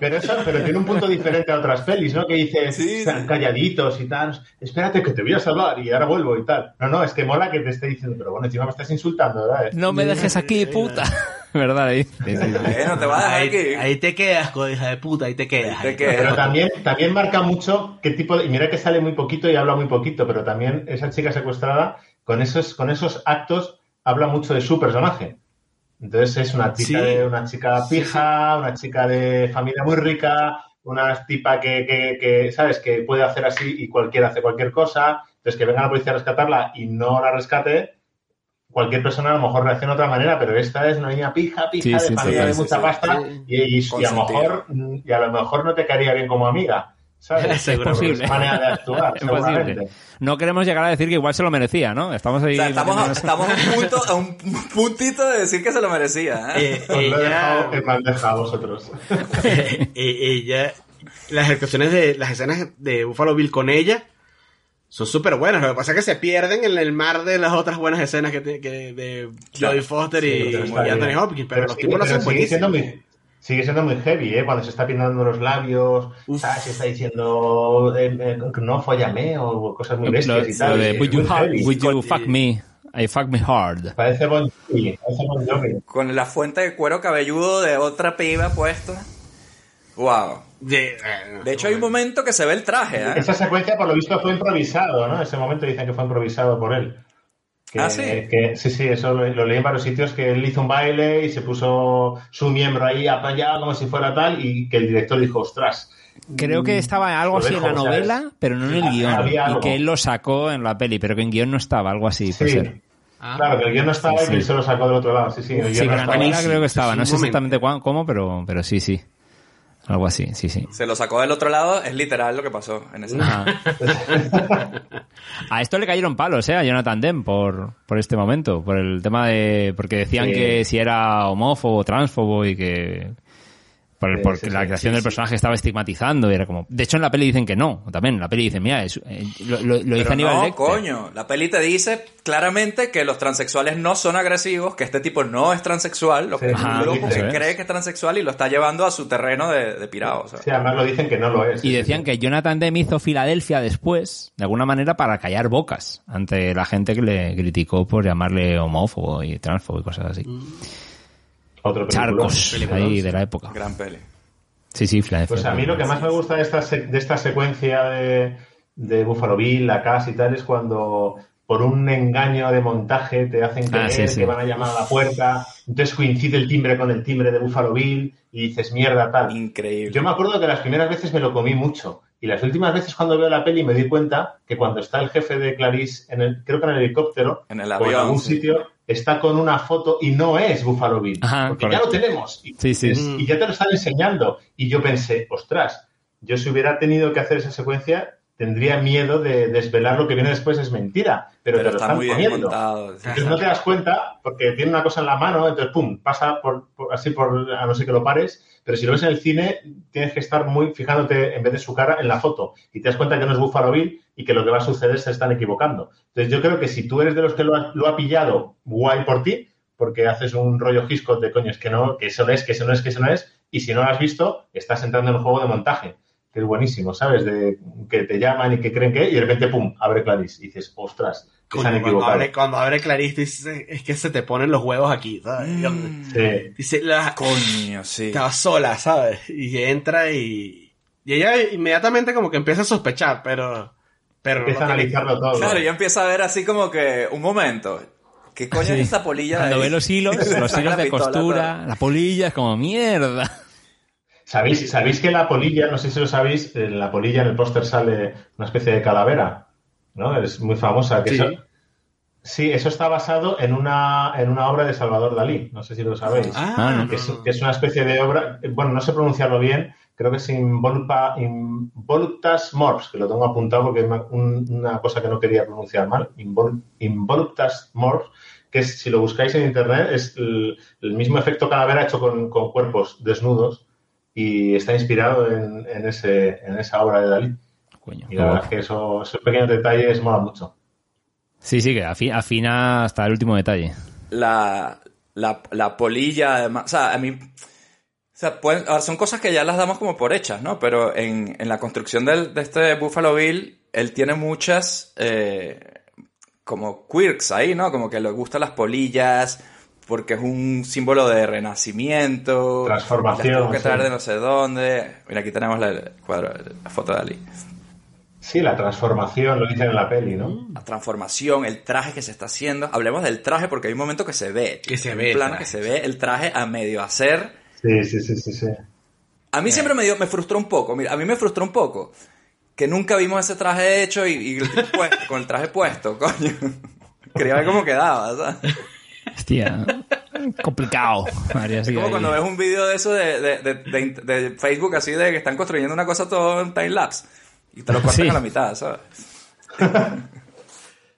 Pero eso, pero tiene un punto diferente a otras pelis, ¿no? Que dice, Sí, están sí. calladitos y tal, espérate que te voy a salvar y ahora vuelvo y tal. No, no, es que mola que te esté diciendo, pero bueno, encima me estás insultando, ¿verdad? No me dejes aquí, puta. ¿Verdad? Ahí. Sí, sí, sí. Bueno, te va a dejar ahí, aquí. ahí te quedas, hija de puta, ahí te quedas. Ahí te ahí. quedas. Pero también, también marca mucho qué tipo de... Y mira que sale muy poquito y habla muy poquito, pero también esa chica secuestrada, con esos, con esos actos, habla mucho de su personaje. Entonces es una chica, Sí. de, una chica pija, una chica de familia muy rica, una tipa que, que, que, ¿sabes? Que puede hacer así y cualquiera hace cualquier cosa. Entonces que venga la policía a rescatarla y no la rescate, cualquier persona a lo mejor reacciona de otra manera, pero esta es una niña pija, pija, Sí, de sí, familia de sí, mucha sí. pasta y, y- y a lo mejor, y a lo mejor no te caería bien como amiga. ¿Sabes? Es posible. Es manera de actuar, Es posible. No queremos llegar a decir que igual se lo merecía, ¿no? Estamos ahí. O sea, estamos, a, estamos a un punto, a un puntito de decir que se lo merecía. ¿eh? Eh, Os lo he ella, dejado a vosotros. eh, ella, las actuaciones de las escenas de Buffalo Bill con ella son súper buenas. Lo que pasa es que se pierden en el mar de las otras buenas escenas que, te- que de Jodie Foster Sí, y, y. Anthony Hopkins, pero, los sigue- tipos lo pero hacen sigue siendo buenísimo. muy Sigue siendo muy heavy, ¿eh? Cuando se está pintando los labios, Uf. ¿sabes? Se está diciendo eh, eh, no follame o cosas muy bestias y lo tal. de, would you, would you fuck me? I fuck me hard. Parece Bon Jovi, parece Bon Jovi. Con la fuente de cuero cabelludo de otra piba puesta. Wow. De, eh, De hecho, hay un momento que se ve el traje, ¿eh? Esa secuencia, por lo visto, fue improvisado, ¿no? Ese momento dicen que fue improvisado por él. Que, Ah, ¿sí? que- sí, sí, eso lo, lo leí en varios sitios, que él hizo un baile y se puso su miembro ahí apoyado como si fuera tal y que el director dijo, ostras. Creo que estaba algo Lo así en la ¿sabes? novela, pero no en el Ah, guion. Y algo. que él lo sacó en la peli, pero que en guion no estaba, algo así. puede Sí, ser. claro, que el guion no estaba Sí, y que él se lo sacó del otro lado. Sí, sí, el guion Sí, no en la novela creo que estaba. Es No sé momento. exactamente cuán- cómo, pero, pero sí, sí. Algo así, sí, sí. Se lo sacó del otro lado, es literal lo que pasó en ese. A esto le cayeron palos, ¿eh? A Jonathan Demme por, por este momento, por el tema de... Porque decían Sí. que si era homófobo, transfobo y que... Por, Sí, porque sí, la creación sí, del sí. personaje estaba estigmatizando y era como... De hecho, en la peli dicen que no, también. En la peli dicen, mira, es- eh, lo, lo, lo dice Aníbal no, Lecter. coño. La peli te dice claramente que los transexuales no son agresivos, que este tipo no es transexual, lo que es un grupo que es. cree que es transexual y lo está llevando a su terreno de, de pirado. o sea. Sí, además lo dicen que no lo es. Y Sí, decían sí. que Jonathan Demme hizo Filadelfia después, de alguna manera, para callar bocas ante la gente que le criticó por llamarle homófobo y transfobo y cosas así. Otro película. Charcos ahí de la época. Gran peli. Sí, sí. Pues a mí lo que más me gusta de esta, de esta secuencia de, de Buffalo Bill, la casa y tal, es cuando por un engaño de montaje te hacen creer Ah, sí, sí. que van a llamar a la puerta, entonces coincide el timbre con el timbre de Buffalo Bill y dices mierda tal. Increíble. Yo me acuerdo que las primeras veces me lo comí mucho Y las últimas veces cuando veo la peli me di cuenta que cuando está el jefe de Clarice, en el, creo que en el helicóptero, En el o en algún sí. sitio, está con una foto y no es Buffalo Bill. Ajá, porque correcto. ya lo tenemos. Y, Sí, sí. es- y ya te lo están enseñando. Y yo pensé, ostras, yo si hubiera tenido que hacer esa secuencia, tendría miedo de desvelar lo que viene después es mentira. Pero, Pero te lo está están muy poniendo. montado. Entonces no te das cuenta porque tiene una cosa en la mano, entonces pum, pasa por, por- así por a no ser que lo pares, pero si lo ves en el cine tienes que estar muy fijándote en vez de su cara en la foto y te das cuenta que no es Buffalo Bill y que lo que va a suceder se están equivocando. Entonces yo creo que si tú eres de los que lo ha, lo pillado, guay por ti, porque haces un rollo Hitchcock de coño, es que no, que eso no es, que eso no es, que eso no es, y si no lo has visto, estás entrando en un juego de montaje que es buenísimo, ¿sabes? De que te llaman y que creen que, y de repente, pum, abre Clarice. Y dices, ostras, Coño, cuando, abre, cuando abre Clarice, dice, es que se te ponen los huevos aquí, ¿sabes? Mm. Sí. Dice, la, Coño, sí. estaba sola, ¿sabes? Y entra y, y ella inmediatamente como que empieza a sospechar, pero... pero no Empieza a analizarlo todo. Claro, ya empieza a ver así como que, un momento, ¿qué coño Sí. es esta polilla? Cuando ve los hilos, los hilos de pistola, costura, la polilla, es como mierda. ¿Sabéis, ¿Sabéis que la polilla, no sé si lo sabéis, en la polilla en el póster sale una especie de calavera? ¿No? Es muy famosa. Que Sí. Eso, sí, eso está basado en una, en una obra de Salvador Dalí. No sé si lo sabéis. Ah, que, es, que es una especie de obra, bueno, no sé pronunciarlo bien, creo que es Involupa, Involuptas Morphs, que lo tengo apuntado porque es una- un- una cosa que no quería pronunciar mal, Invol- Involuptas Morphs, que es, si lo buscáis en internet, es el, el mismo efecto calavera hecho con, con cuerpos desnudos y está inspirado en, en ese, en esa obra de Dalí. Coño, Y la verdad es que eso- esos pequeños detalles mola mucho. Sí, sí, que afi- afina hasta el último detalle. la, la, la polilla, además, o sea, a mí, o sea, pueden- ahora, son cosas que ya las damos como por hechas, ¿no? Pero en, en la construcción del, de este Buffalo Bill, él tiene muchas, eh, como quirks ahí, ¿no? Como que le gustan las polillas, porque es un símbolo de renacimiento. Transformación, Las tengo que sí. traer de no sé dónde. Mira, aquí tenemos la, el cuadro, la foto de Ali. Sí, la transformación, lo dicen en la peli, ¿no? La transformación, el traje que se está haciendo. Hablemos del traje porque hay un momento que se ve. Que se ve Un plano que se ve el traje a medio hacer. Sí, sí, sí, sí, sí. A mí siempre me, dio, me frustró un poco. Mira, a mí me frustró un poco que nunca vimos ese traje hecho y, y puesto, con el traje puesto, coño. Quería ver cómo quedaba, ¿sabes? Hostia, complicado. María, Es como ahí. cuando ves un video de eso de, de, de, de- de Facebook así de que están construyendo una cosa todo en time lapse y te lo cortan Sí. a la mitad, ¿sabes?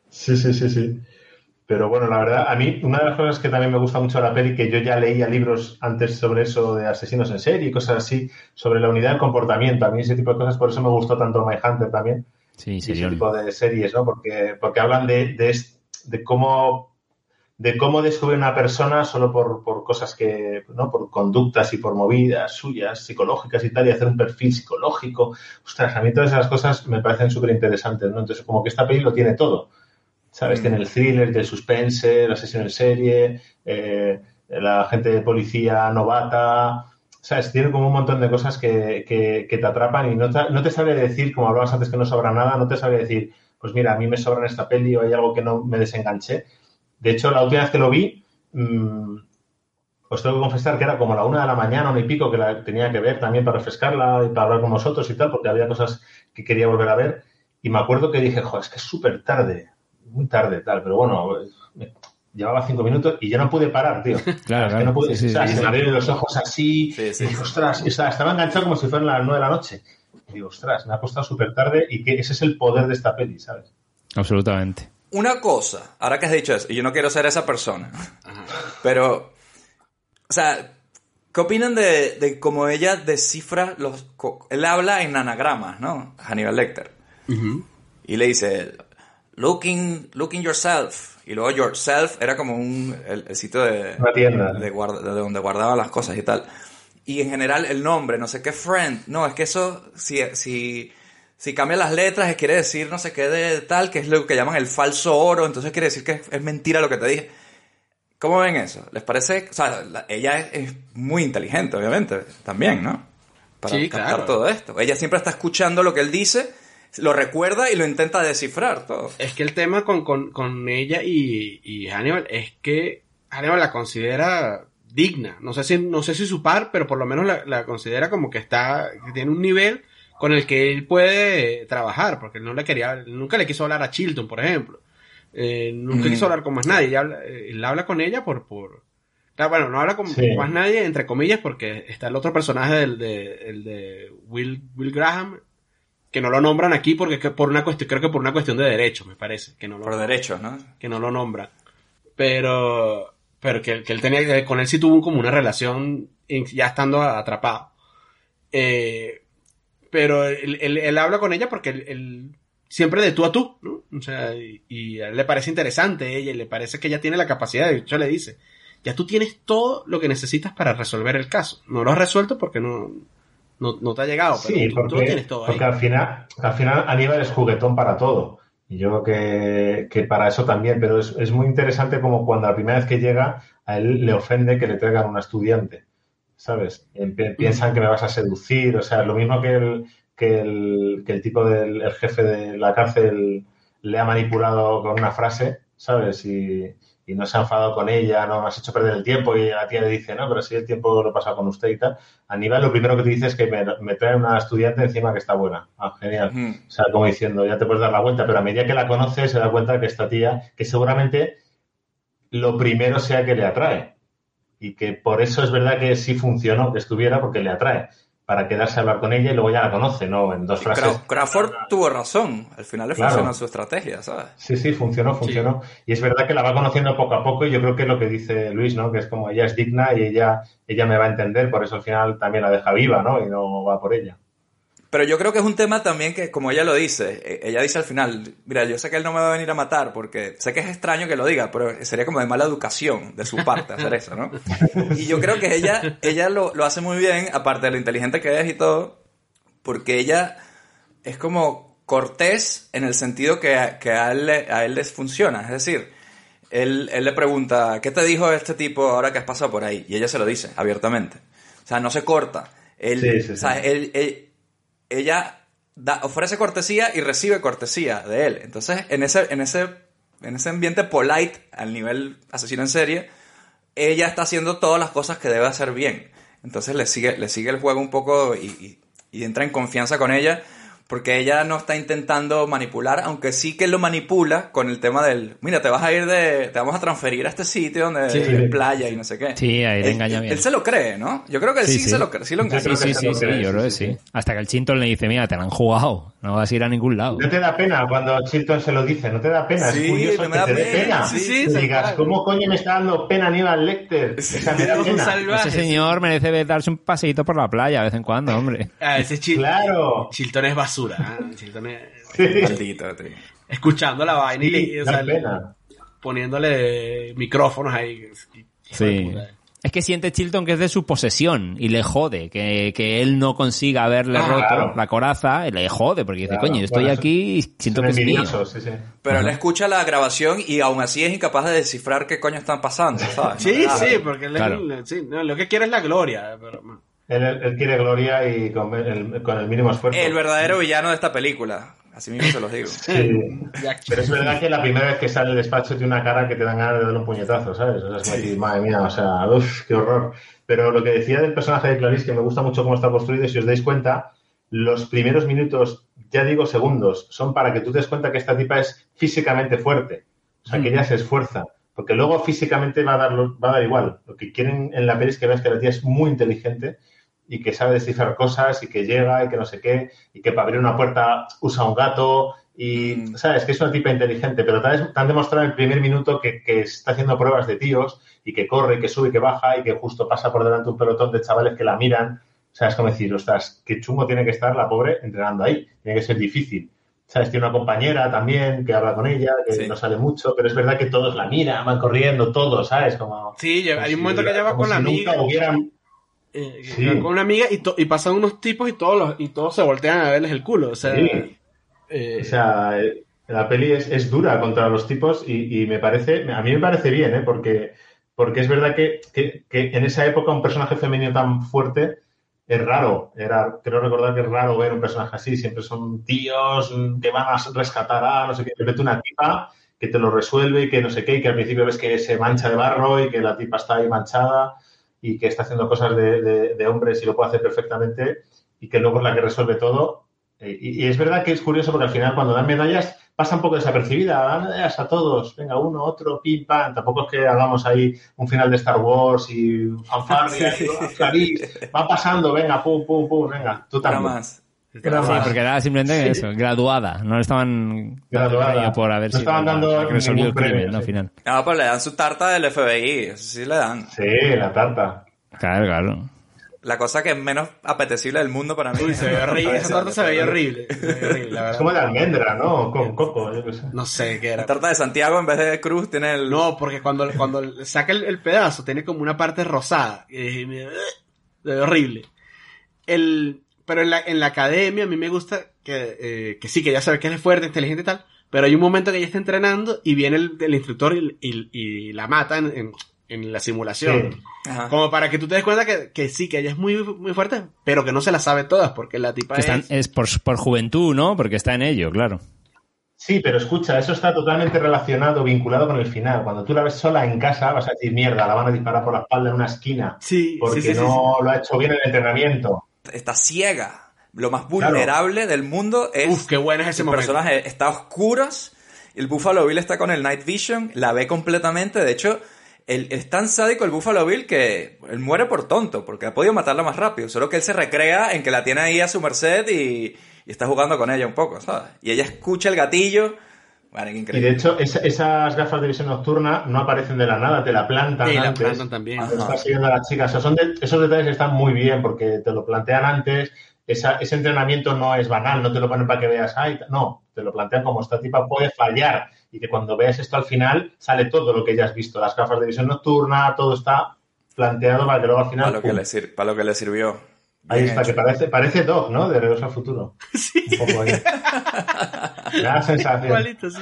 Sí, sí, sí, sí. Pero bueno, la verdad, a mí una de las cosas que también me gusta mucho de la peli, que yo ya leía libros antes sobre eso de asesinos en serie y cosas así, sobre la unidad del comportamiento. A mí ese tipo de cosas, por eso me gustó tanto My Hunter también. Sí, y ese tipo de series, ¿no? Porque, porque hablan de, de cómo de cómo descubrir una persona solo por, por cosas que, ¿no? Por conductas y por movidas suyas, psicológicas y tal, y hacer un perfil psicológico. Ostras, a mí todas esas cosas me parecen súper interesantes, ¿no? Entonces, como que esta peli lo tiene todo. ¿Sabes? Mm. Tiene el thriller, el suspense, la sesión en serie, eh, la gente de policía novata. ¿Sabes? Tiene como un montón de cosas que, que, que te atrapan y no te, no te sabe decir, como hablabas antes que no sobra nada, no te sabe decir, pues mira, a mí me sobra en esta peli o hay algo que no me desenganché. De hecho, la última vez que lo vi, mm, os tengo que confesar que era como la una de la mañana, una y pico, que la tenía que ver también para refrescarla y para hablar con vosotros y tal, porque había cosas que quería volver a ver. Y me acuerdo que dije, joder, es que es súper tarde, muy tarde, tal, pero bueno, me- llevaba cinco minutos y ya no pude parar, tío. Claro, Es que no pude, Sí, sí, o sea, sí, se me abrieron los ojos así, Sí, sí. y dije, ostras, y, o sea, estaba enganchado como si fueran las nueve de la noche. Y digo, ostras, me ha costado súper tarde y que ese es el poder de esta peli, ¿sabes? Absolutamente. Una cosa, ahora que has dicho eso, y yo no quiero ser esa persona, pero, o sea, ¿qué opinan de, de cómo ella descifra los... Él habla en anagramas, ¿no? Hannibal Lecter. Y le dice, looking, looking yourself. Y luego yourself era como un, el, el sitio de, Una tienda. de, guarda- de donde guardaban las cosas y tal. Y en general el nombre, no sé qué friend. No, es que eso, si, si, si cambia las letras, quiere decir no sé qué de tal, que es lo que llaman el falso oro. Entonces quiere decir que es, es mentira lo que te dije. ¿Cómo ven eso? ¿Les parece? O sea, la- ella es, es muy inteligente, obviamente, también, ¿no? Para Sí, captar claro. todo esto. Ella siempre está escuchando lo que él dice, lo recuerda y lo intenta descifrar todo. Es que el tema con, con, con ella y, y Hannibal es que Hannibal la considera digna. No sé si, no sé si su par, pero por lo menos la, la considera como que está, que tiene un nivel con el que él puede trabajar, porque él no le quería, nunca le quiso hablar a Chilton, por ejemplo. Eh, nunca Mm. quiso hablar con más nadie. Habla- eh, él habla con ella por, por, claro, bueno, no habla con Sí. más nadie, entre comillas, porque está el otro personaje del de, el de Will, Will Graham, que no lo nombran aquí porque que por una cuestión, creo que por una cuestión de derechos, me parece, que no lo, Por derechos, ¿no? que no lo nombra. Pero, pero que, que él tenía, que- con él sí tuvo como una relación ya estando atrapado. Eh, pero él, él- él habla con ella porque él, él siempre de tú a tú, ¿no? O sea, y, y a él le parece interesante ella y le parece que ella tiene la capacidad, de hecho le dice, ya tú tienes todo lo que necesitas para resolver el caso. No lo has resuelto porque no, no, no te ha llegado, pero Sí, tú, tú lo porque, tienes todo ahí. porque al final, al final Aníbal es juguetón para todo. Y yo creo que, que para eso también, pero es, es muy interesante como cuando la primera vez que llega a él le ofende que le traigan una estudiante, ¿sabes? Piensan que me vas a seducir, o sea, lo mismo que el, que el, que el tipo del el jefe de la cárcel le ha manipulado con una frase, ¿sabes? Y, y no se ha enfadado con ella, no me has hecho perder el tiempo y la tía le dice, no, pero si el tiempo lo he pasado con usted y tal. Aníbal lo primero que te dice es que me, me trae una estudiante encima que está buena. Ah, genial. O sea, como diciendo, ya te puedes dar la vuelta, pero a medida que la conoces se da cuenta que esta tía, que seguramente lo primero sea que le atrae. Y que por eso es verdad que sí funcionó que estuviera, porque le atrae. Para quedarse a hablar con ella y luego ya la conoce, ¿no? En dos frases. Cra- Crawford tuvo razón. Al final le Claro. funcionó su estrategia, ¿sabes? Sí, sí, funcionó, funcionó. Y es verdad que la va conociendo poco a poco y yo creo que es lo que dice Luis, ¿no? Que es como ella es digna y ella, ella me va a entender, por eso al final también la deja viva, ¿no? Y no va por ella. Pero yo creo que es un tema también que, como ella lo dice, eh, ella dice al final, mira, yo sé que él no me va a venir a matar porque sé que es extraño que lo diga, pero sería como de mala educación de su parte hacer eso, ¿no? Y yo creo que ella, ella lo, lo hace muy bien, aparte de lo inteligente que es y todo, porque ella es como cortés en el sentido que, a- que a, él, a él les funciona. Es decir, él, él le pregunta, ¿qué te dijo este tipo ahora que has pasado por ahí? Y ella se lo dice abiertamente. O sea, no se corta. Él, Sí, sí, o sea, sí. él- él- ella da- ofrece cortesía y recibe cortesía de él. Entonces, en ese, en ese, en ese ambiente polite, al nivel asesino en serie, ella está haciendo todas las cosas que debe hacer bien. Entonces le sigue, le sigue el juego un poco y, y- y entra en confianza con ella. Porque ella no está intentando manipular, aunque sí que lo manipula con el tema del, mira, te vas a ir de, te vamos a transferir a este sitio donde Sí. hay playa y no sé qué. Sí, ahí le Él- engaña él, bien. él se lo cree, ¿no? Yo creo que él sí, se lo cree, sí lo engaña. Sí, sí, sí, sí, yo creo que sí. Hasta que el Chinton le dice, mira, te la han jugado, no vas a ir a ningún lado. No te da pena cuando Chilton se lo dice, no te da pena. Sí, es curioso me que da te dé pena, sí, sí, digas. ¿cómo coño me está dando pena Aníbal Lecter? O sea, me da pena. Ese señor merece darse un paseíto por la playa de vez en cuando, hombre. Ah, ese Claro. Chilton es basura. ¿eh? Maldito, tío. Escuchando la vaina y, le- o sea, pena. poniéndole micrófonos ahí. Sí. puta. Es que siente Chilton que es de su posesión y le jode que, que él no consiga haberle Ah, roto claro. la coraza y le jode porque dice, Claro, coño, yo estoy bueno, aquí y siento que es mío. sí, sí. Pero él Ajá. escucha la grabación y aún así es incapaz de descifrar qué coño están pasando, ¿sabes? Sí, No, sí, porque él Claro. sí, no, lo que quiere es la gloria. Pero. Él, él quiere gloria y con el, con el mínimo esfuerzo. El verdadero villano de esta película. Así mismo se los digo. Sí. Pero es verdad que la primera vez que sale del despacho tiene una cara que te dan ganas de darle un puñetazo, ¿sabes? O sea, es como decir, madre mía, o sea, uff, qué horror. Pero lo que decía del personaje de Clarice, que me gusta mucho cómo está construido, si os dais cuenta, los primeros minutos, ya digo segundos, son para que tú te des cuenta que esta tipa es físicamente fuerte. O sea, que ella se esfuerza. Porque luego físicamente va a dar, va a dar igual. Lo que quieren en la peli es que veas que la tía es muy inteligente y que sabe descifrar cosas y que llega y que no sé qué y que para abrir una puerta usa un gato y, Mm. ¿sabes? Que es una tipa inteligente, pero te han demostrado en el primer minuto que, que está haciendo pruebas de tíos y que corre, y que sube, y que baja y que justo pasa por delante un pelotón de chavales que la miran. O sea, es como decir, ostras, qué chungo tiene que estar la pobre entrenando ahí. Tiene que ser difícil. ¿Sabes? Tiene una compañera también que habla con ella, que Sí. no sale mucho, pero es verdad que todos la miran, van corriendo, todos, ¿sabes? Como, Sí, hay un momento si- que ella va como con la si amiga. Nunca hubieran eh, Sí. va con una amiga y, y pasan unos tipos y todos los, y todos se voltean a verles el culo. O sea, Sí. eh, O sea, eh, la peli es, es dura contra los tipos y, y me parece, a mí me parece bien, ¿eh? Porque, porque es verdad que, que- que en esa época un personaje femenino tan fuerte es raro. Era, creo recordar que es raro ver un personaje así. Siempre son tíos que van a rescatar a no sé qué. De repente una tipa que te lo resuelve y que no sé qué, y que al principio ves que se mancha de barro y que la tipa está ahí manchada y que está haciendo cosas de, de- de hombres y lo puede hacer perfectamente y que luego es la que resuelve todo. Eh, Y, y es verdad que es curioso porque al final cuando dan medallas pasa un poco desapercibida, dan medallas a todos, venga, uno, otro, pim, pam, tampoco es que hagamos ahí un final de Star Wars y fanfarria, Sí. y, "Ah, Clarice, va pasando, venga, pum, pum, pum, venga, tú también. más. Sí, porque era simplemente Sí. eso, graduada. No le estaban Graduada. por haber No estaban la- dando la ningún premio, crimen, ¿no? Final. No, pues le dan su tarta del FBI, eso sí le dan. Sí, la tarta. Claro, claro. La cosa que es menos apetecible del mundo para mí. Uy, se ve horrible. Esa torta se veía horrible. Se veía horrible, la Es como de almendra, ¿no? Con coco, yo qué sé. No sé qué La era. tarta de Santiago en vez de cruz tiene el... No, porque cuando, cuando saca el, el pedazo tiene como una parte rosada. Y me- se ve horrible. El, pero en la, en la academia a mí me gusta que, eh, que sí, que ya sabe que él es fuerte, inteligente y tal. Pero hay un momento que ella está entrenando y viene el, el instructor y, y- y la mata en, en- en la simulación. Sí. Como para que tú te des cuenta que, que sí, que ella es muy, muy fuerte, pero que no se la sabe todas, porque la tipa Que están- es... es por, por juventud, ¿no? Porque está en ello, claro. Sí, pero escucha, eso está totalmente relacionado, vinculado con el final. Cuando tú la ves sola en casa, vas a decir, mierda, la van a disparar por la espalda en una esquina. Sí, Porque sí, sí, sí, no lo ha hecho bien en el entrenamiento. Está ciega. Lo más vulnerable del mundo es... Uf, qué bueno es ese el momento. personaje está a oscuras. El Buffalo Bill está con el Night Vision. La ve completamente. De hecho, él, es tan sádico el Buffalo Bill que él muere por tonto. Porque ha podido matarla más rápido. Solo que él se recrea en que la tiene ahí a su merced y, y está jugando con ella un poco, ¿sabes? Y ella escucha el gatillo. Qué Y increíble. de hecho, esa- esas gafas de visión nocturna no aparecen de la nada, te la plantan Sí, la antes. plantan también. cuando estás siguiendo a la chica. O sea, son de- esos detalles están muy bien porque te lo plantean antes. Esa- ese entrenamiento no es banal, no te lo ponen para que veas, ay, no, te lo plantean como esta tipa puede fallar y que cuando veas esto al final sale todo lo que ya has visto, las gafas de visión nocturna, todo está planteado para que luego al final... Para lo, que le sir- para lo que le sirvió. Ahí Bien está, hecho. que parece, parece Doc, ¿no? De Regreso al Futuro. Un poco ahí. La sensación. Igualito, sí.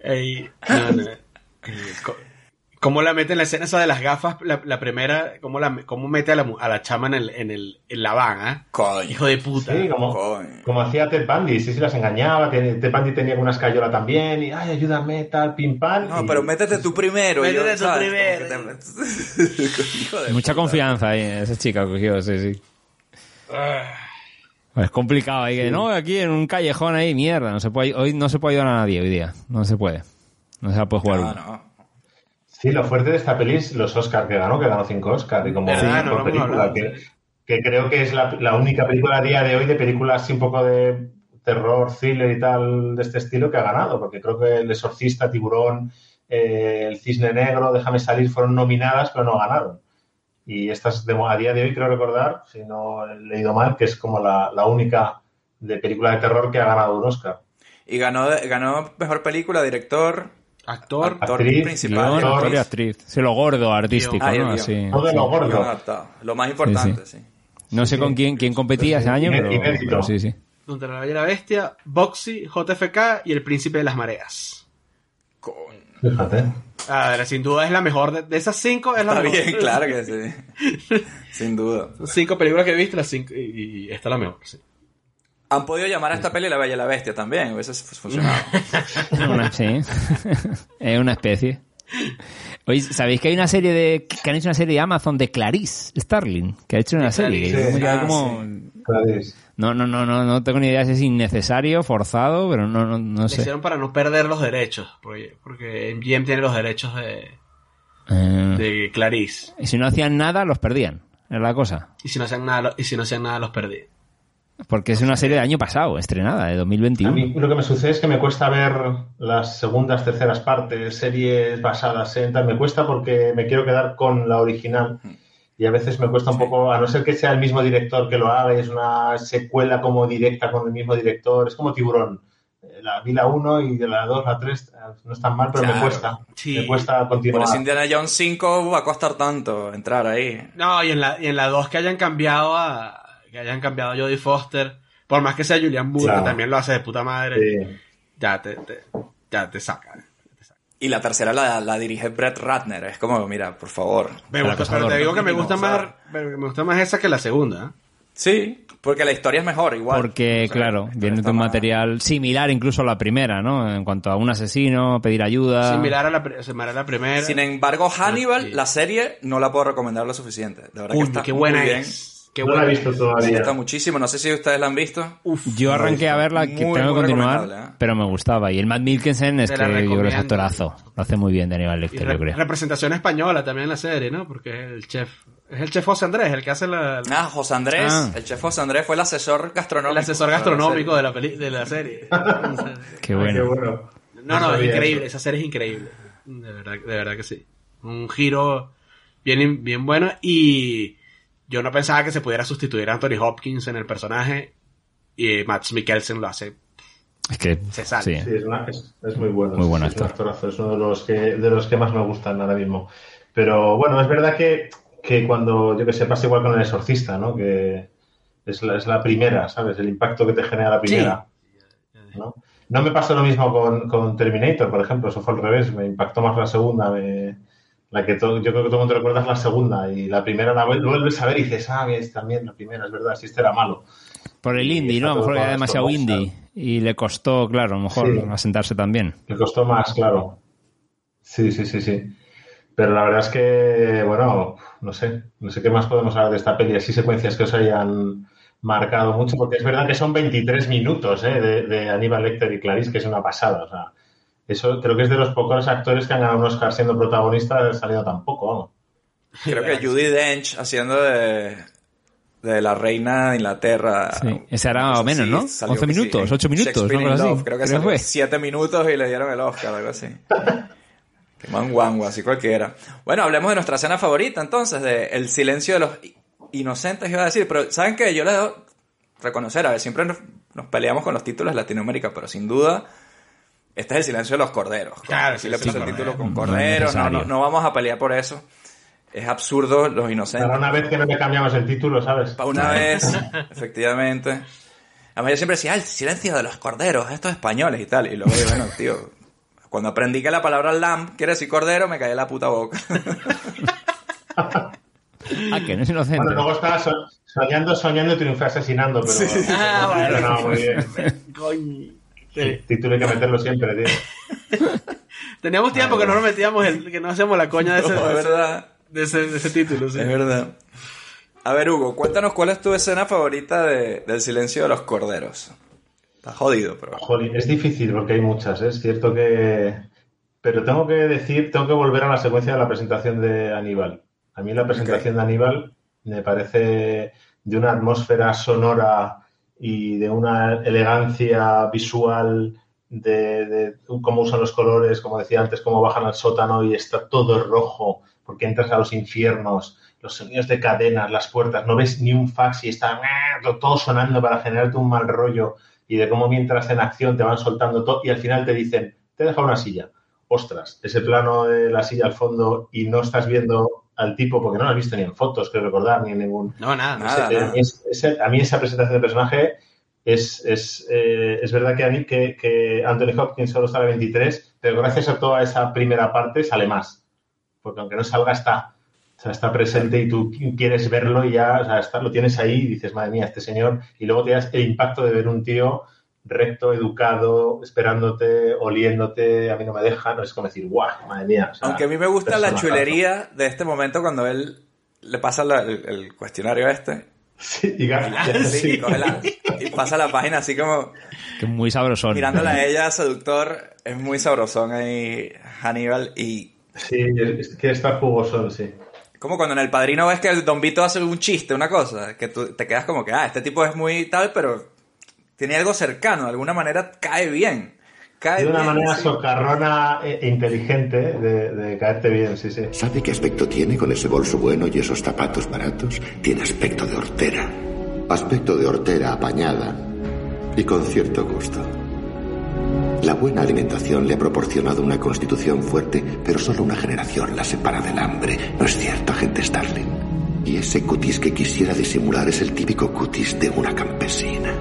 Ey, no, no. Eh, ¿Cómo la mete en la escena esa de las gafas? La, la primera, ¿cómo, la, cómo mete a la, a la chama en, el, en, el, en la van, ah? Coño. Hijo de puta. Sí, como, Coño. como hacía Ted Bundy, sí, sí, las engañaba. Ted Bundy tenía una escayola también y, ay, ayúdame, tal, pim, pam. No, y- pero métete tú primero. Métete tú ¿sabes? primero. Te- Hijo de Mucha puta. confianza ahí. Esa chica cogió, sí, sí. Es complicado ahí que no, aquí en un callejón ahí, mierda, no se puede, hoy no se puede ayudar a nadie hoy día, no se puede. No se la puede jugar No, uno. no. Sí, lo fuerte de esta peli es los Oscars que ganó, que ganó cinco Oscars. Y como que, creo que es la, la única película a día de hoy de películas así un poco de terror, thriller y tal de este estilo que ha ganado. Porque creo que El Exorcista, Tiburón, eh, El Cisne Negro, Déjame Salir fueron nominadas, pero no ganaron. Y estas de, a día de hoy creo recordar, si no he leído mal, que es como la, la única de película de terror que ha ganado un Oscar. Y ganó, ganó mejor película, director, Actor. actor Actriz, principal. Guión, actor, y actriz. Sí, lo gordo, artístico, Ah, ¿no? Así. Todo de lo Guión gordo. Lo más importante, sí. No sé con quién, quién competía ese año, pero, pero sí, sí. Contra la Bella Bestia, Boxy, JFK y El Príncipe de las Mareas. Coño. Fíjate. A ver, sin duda es la mejor. De, de esas cinco es la Está mejor. bien, claro que sí. Sin duda. Cinco películas que he visto las cinco, y, y esta es la mejor, sí. Han podido llamar a esta peli La Bella y la Bestia también, hubiese funcionado. Una, sí. es una especie. Oye, ¿sabéis que hay una serie de. que han hecho una serie de Amazon de Clarice Starling? Que ha hecho una serie. Ah. No, no, no, no, no tengo ni idea si es innecesario, forzado, pero no, no, no Lo sé. hicieron para no perder los derechos, porque, porque MGM tiene los derechos de, Eh, de Clarice. y si no hacían nada, los perdían. Es la cosa. Y si no hacían nada, lo- y si no hacían nada los perdí. Porque es una serie del año pasado, estrenada, de A 2021. mí lo que me sucede es que me cuesta ver las segundas, terceras partes, series basadas en tal. Me cuesta porque me quiero quedar con la original. Y a veces me cuesta un poco, a no ser que sea el mismo director que lo haga y es una secuela como directa con el mismo director. Es como Tiburón. Eh, La vi la 1 y de la 2 la 3 no están mal, pero me Claro. cuesta. Sí. Me cuesta Por continuar. eso Indiana Jones 5 va a costar tanto entrar ahí. No, y en la, y en la 2 que hayan cambiado a. que hayan cambiado a Jodie Foster. Por más que sea Julian Moore, Claro. que también lo hace de puta madre. Sí. Ya te, te- ya te saca. Y la tercera la, la dirige Brett Ratner. Es como, mira, por favor. Me gusta, pero te digo que me gusta más, me gusta más esa que la segunda. ¿eh? Sí, porque la historia es mejor, igual. Porque, O sea, claro, viene de un más- material similar incluso a la primera, ¿no? En cuanto a un asesino, pedir ayuda. Similar a la, pri- similar a la primera. Sin embargo, Hannibal, Sí. la serie, no la puedo recomendar lo suficiente. De verdad Uy, que está qué buena muy bien. es. Qué no la he buena visto es. Me todavía. gusta muchísimo. No sé si ustedes la han visto. Yo arranqué a verla, que Muy, tengo que continuar, ¿eh? pero me gustaba. Y el Matt Mikkelsen es Te que la yo creo que es actorazo. Lo hace muy bien de Y Lecter, re- yo creo. representación española también en la serie, ¿no? Porque es el chef. Es el chef José Andrés, el que hace la, Ah, José Andrés, Ah. el chef José Andrés fue el asesor gastronómico. el asesor gastronómico de la, peli- de la serie. Qué Ay, bueno. qué bueno. No, no, es increíble. eso. Esa serie es increíble. De verdad, de verdad que sí. Un giro bien, bien bueno. Y yo no pensaba que se pudiera sustituir a Anthony Hopkins en el personaje. Y Max Mikkelsen lo hace. Es que, Se sale. sí. Sí, es, una- es- es muy bueno. Muy buen sí, es un actor. actorazo, es uno de los que de los que más me gustan ahora mismo. Pero bueno, es verdad que, que cuando, yo que sé, pasa igual con el exorcista, ¿no? Que es la, es la primera, ¿sabes? El impacto que te genera la primera. ¿no? No me pasó lo mismo con, con Terminator, por ejemplo, eso fue al revés, me impactó más la segunda, me- la que todo, yo creo que todo el mundo recuerda es la segunda, y la primera la vuel- vuelves a ver y dices, ah, es también la primera, es verdad, si este era malo. Por el indie, ¿no? A lo mejor era demasiado indie. Y le costó, claro, a lo mejor Sí. asentarse también. Le costó más, claro. Sí, sí, sí, sí. Pero la verdad es que, bueno, no sé, no sé qué más podemos hablar de esta peli, así secuencias que os hayan marcado mucho, porque es verdad que son 23 minutos ¿eh? de, de Aníbal Lecter y Clarice, que es una pasada. O sea, eso creo que es de los pocos actores que han ganado un Oscar siendo protagonista, salido tampoco, vamos. Creo que Judy Dench haciendo de, de la reina de Inglaterra. Sí. Ese era más o menos, Sí, ¿no? salió 11 que sí, minutos, en 8 minutos, así. Creo que salió fue. 7 minutos y le dieron el Oscar, algo así. Qué manguango, así cualquiera. Bueno, hablemos de nuestra escena favorita entonces, de El silencio de los inocentes, iba a decir. Pero, ¿saben qué? Yo le debo reconocer, a ver, siempre nos, nos peleamos con los títulos de Latinoamérica, pero sin duda, este es El silencio de los corderos. Claro, si sí, le sí, puse el título con corderos, no, no, necesario. no vamos a pelear por eso. Es absurdo los inocentes. Para una vez que no le cambiamos el título, ¿sabes? Para una vez, efectivamente. Además, yo siempre decía, ah, el silencio de los corderos, estos españoles y tal. Y luego, bueno, tío, cuando aprendí que la palabra lamb quiere decir cordero, me caí en la puta boca. Ah, que no es inocente. Bueno, luego estaba so- soñando, soñando y triunfé asesinando, pero... Ah, bueno. no, muy bien. Coño. Sí, título hay que meterlo siempre, tío. Teníamos tiempo que no nos metíamos, el, que no hacíamos la coña de ese, No, verdad, de ese, de ese título. sí. es verdad. A ver, Hugo, cuéntanos cuál es tu escena favorita de, del silencio de los corderos. Está jodido, pero... Jolín, es difícil porque hay muchas, ¿eh? es cierto que... Pero tengo que decir, tengo que volver a la secuencia de la presentación de Aníbal. A mí la presentación de Aníbal me parece de una atmósfera sonora y de una elegancia visual de, cómo usan los colores, como decía antes, cómo bajan al sótano y está todo rojo porque entras a los infiernos, los sonidos de cadenas, las puertas, no ves ni un fax y está todo sonando para generarte un mal rollo y de cómo mientras en acción te van soltando todo y al final te dicen, te he una silla. Ostras, ese plano de la silla al fondo y no estás viendo al tipo porque no lo has visto ni en fotos, creo recordar, ni en ningún... No, nada. Nada, Ese- nada. es- ese- a mí esa presentación de personaje es, es, eh, es verdad que, a mí, que, que Anthony Hopkins solo sale 23, pero gracias a toda esa primera parte sale más. Porque aunque no salga, está. O sea, está presente y tú quieres verlo y ya o sea, está, lo tienes ahí y dices, madre mía, este señor. Y luego te das el impacto de ver un tío recto, educado, esperándote, oliéndote, a mí no me deja, no es como decir, guau, madre mía. o sea, Aunque a mí me gusta la chulería de este momento cuando él le pasa la- el, el cuestionario este Sí, y gana. Sí, coge la- y pasa la página así como Que muy sabrosón. mirándola a ella, seductor, es muy sabrosón ahí Hannibal y Sí, es- quiere estar jugosón, sí. como cuando en El Padrino ves que el Don Vito hace un chiste, una cosa, que tú te quedas como que, ah, este tipo es muy tal, pero tiene algo cercano, de alguna manera cae bien. Cae De una bien, manera sí. socarrona e inteligente de, de caerte bien, sí, sí. ¿Sabe qué aspecto tiene con ese bolso bueno y esos zapatos baratos? Tiene aspecto de hortera. Aspecto de hortera apañada y con cierto gusto. La buena alimentación le ha proporcionado una constitución fuerte, pero solo una generación la separa del hambre. ¿No es cierto, agente Starling? Y ese cutis que quisiera disimular es el típico cutis de una campesina.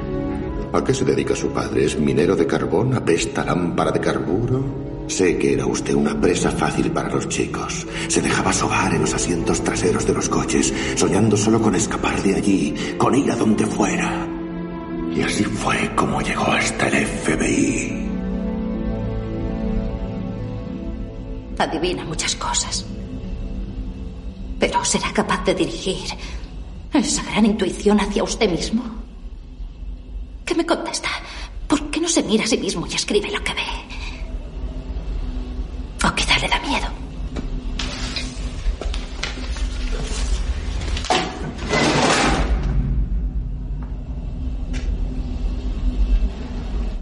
¿A qué se dedica su padre? ¿Es minero de carbón? ¿Apesta lámpara de carburo? Sé que era usted una presa fácil para los chicos. Se dejaba sobar en los asientos traseros de los coches, soñando solo con escapar de allí, con ir a donde fuera. Y así fue como llegó hasta el FBI. Adivina muchas cosas. Pero será capaz de dirigir Esa gran intuición hacia usted mismo. ¿Qué me contesta? ¿Por qué no se mira a sí mismo y escribe lo que ve? O quizá le da miedo.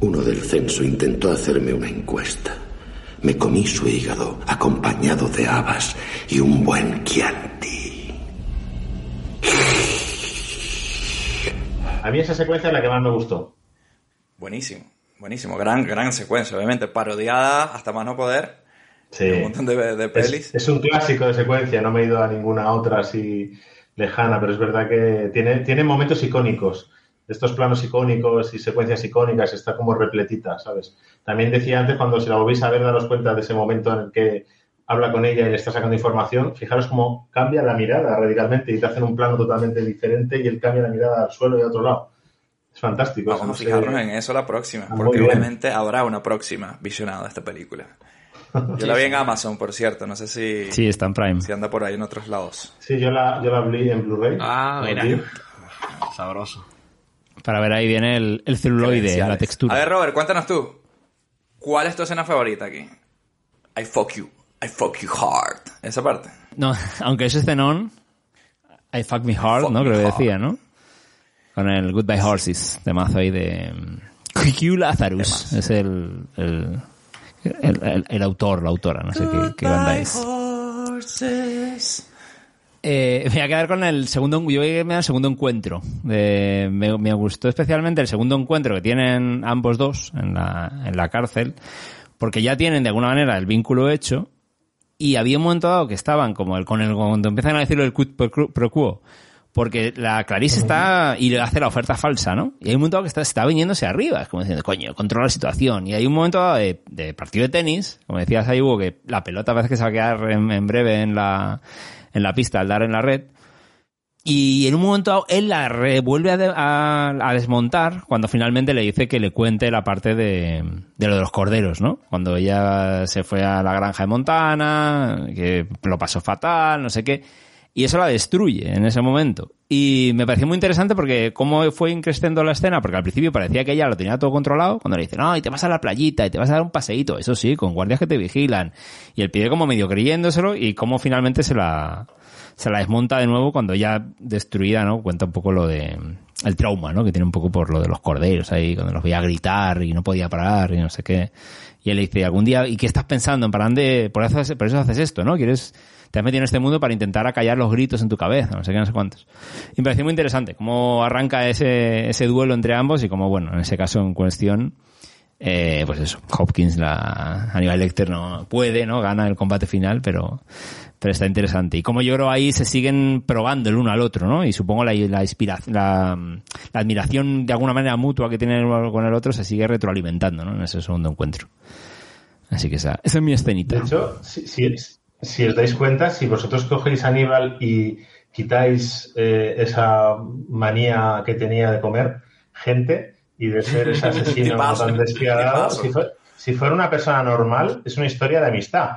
Uno del censo intentó hacerme una encuesta. Me comí su hígado acompañado de habas y un buen Chianti. A mí esa secuencia es la que más me gustó. Buenísimo, buenísimo. Gran, gran secuencia, obviamente. Parodiada hasta más no poder. Sí. Un montón de, de pelis. Es, es un clásico de secuencia, no me he ido a ninguna otra así lejana, pero es verdad que tiene, tiene momentos icónicos. Estos planos icónicos y secuencias icónicas está como repletita, ¿sabes? También decía antes, cuando si la volvéis a ver, daros cuenta de ese momento en el que habla con ella y le está sacando información, fijaros cómo cambia la mirada radicalmente y te hacen un plano totalmente diferente y él cambia la mirada al suelo y a otro lado. Es fantástico. Vamos a no sé- fijarnos en eso la próxima, Ah, porque obviamente habrá una próxima visionada de esta película. Yo la vi en Amazon, por cierto, no sé si, Sí, está en Prime. si anda por ahí en otros lados. Sí, yo la, yo la vi en Blu-ray. Ah, mira. Sabroso. Para ver ahí viene el, el celuloide, la textura. A ver, Robert, cuéntanos tú. ¿Cuál es tu escena favorita aquí? I fuck you. I fuck you hard. Esa parte. No, aunque es escenón, I fuck me hard, Fuck ¿no? Creo que decía, ¿no? Con el Goodbye Horses, de mazo ahí de... mm, Q Lazarus. Es el el, el, el- el autor, la autora, no sé qué, qué banda es. Eh, me voy a quedar con el segundo, yo voy a irme al segundo encuentro. Me, me gustó especialmente el segundo encuentro que tienen ambos dos en la, en la cárcel, porque ya tienen de alguna manera el vínculo hecho y había un momento dado que estaban como el, con el, cuando empiezan a decirlo el quid pro quo- porque la Clarice está y le hace la oferta falsa, ¿no? Y hay un momento dado que está, está viniéndose arriba, es como diciendo, coño, controla la situación. Y hay un momento dado de, de partido de tenis, como decías ahí, Hugo, que la pelota parece que se va a quedar en, en breve en la, en la pista al dar en la red. Y en un momento él la vuelve a, de- a- a desmontar cuando finalmente le dice que le cuente la parte de, de lo de los corderos, ¿no? Cuando ella se fue a la granja de Montana, que lo pasó fatal, no sé qué. Y eso la destruye en ese momento. Y me pareció muy interesante porque cómo fue increciendo la escena, porque al principio parecía que ella lo tenía todo controlado, cuando le dice, no, y te vas a la playita, y te vas a dar un paseíto, eso sí, con guardias que te vigilan. Y el pibe como medio creyéndoselo, y cómo finalmente se la, se la desmonta de nuevo cuando ya destruida, ¿no? Cuenta un poco lo de el trauma, ¿no? Que tiene un poco por lo de los corderos ahí, cuando los veía gritar y no podía parar y no sé qué. Y él le dice, algún día, ¿y qué estás pensando? En plan de, por eso, por eso haces esto, ¿no? Quieres, te has metido en este mundo para intentar acallar los gritos en tu cabeza, no sé qué, no sé cuántos. Y me pareció muy interesante cómo arranca ese, ese duelo entre ambos y cómo, bueno, en ese caso en cuestión, eh, pues eso, Hopkins, la, Aníbal Lecter no puede, ¿no? Gana el combate final, pero, pero está interesante. Y como yo creo ahí se siguen probando el uno al otro, ¿no? Y supongo la, la inspiración, la, admiración de alguna manera mutua que tienen uno con el otro se sigue retroalimentando, ¿no? En ese segundo encuentro. Así que esa, esa es mi escenita. De hecho, si, si- si os dais cuenta, si vosotros cogéis a Aníbal y quitáis eh, esa manía que tenía de comer gente y de ser ese asesino tan despiadado, si, fue- si fuera una persona normal, es una historia de amistad.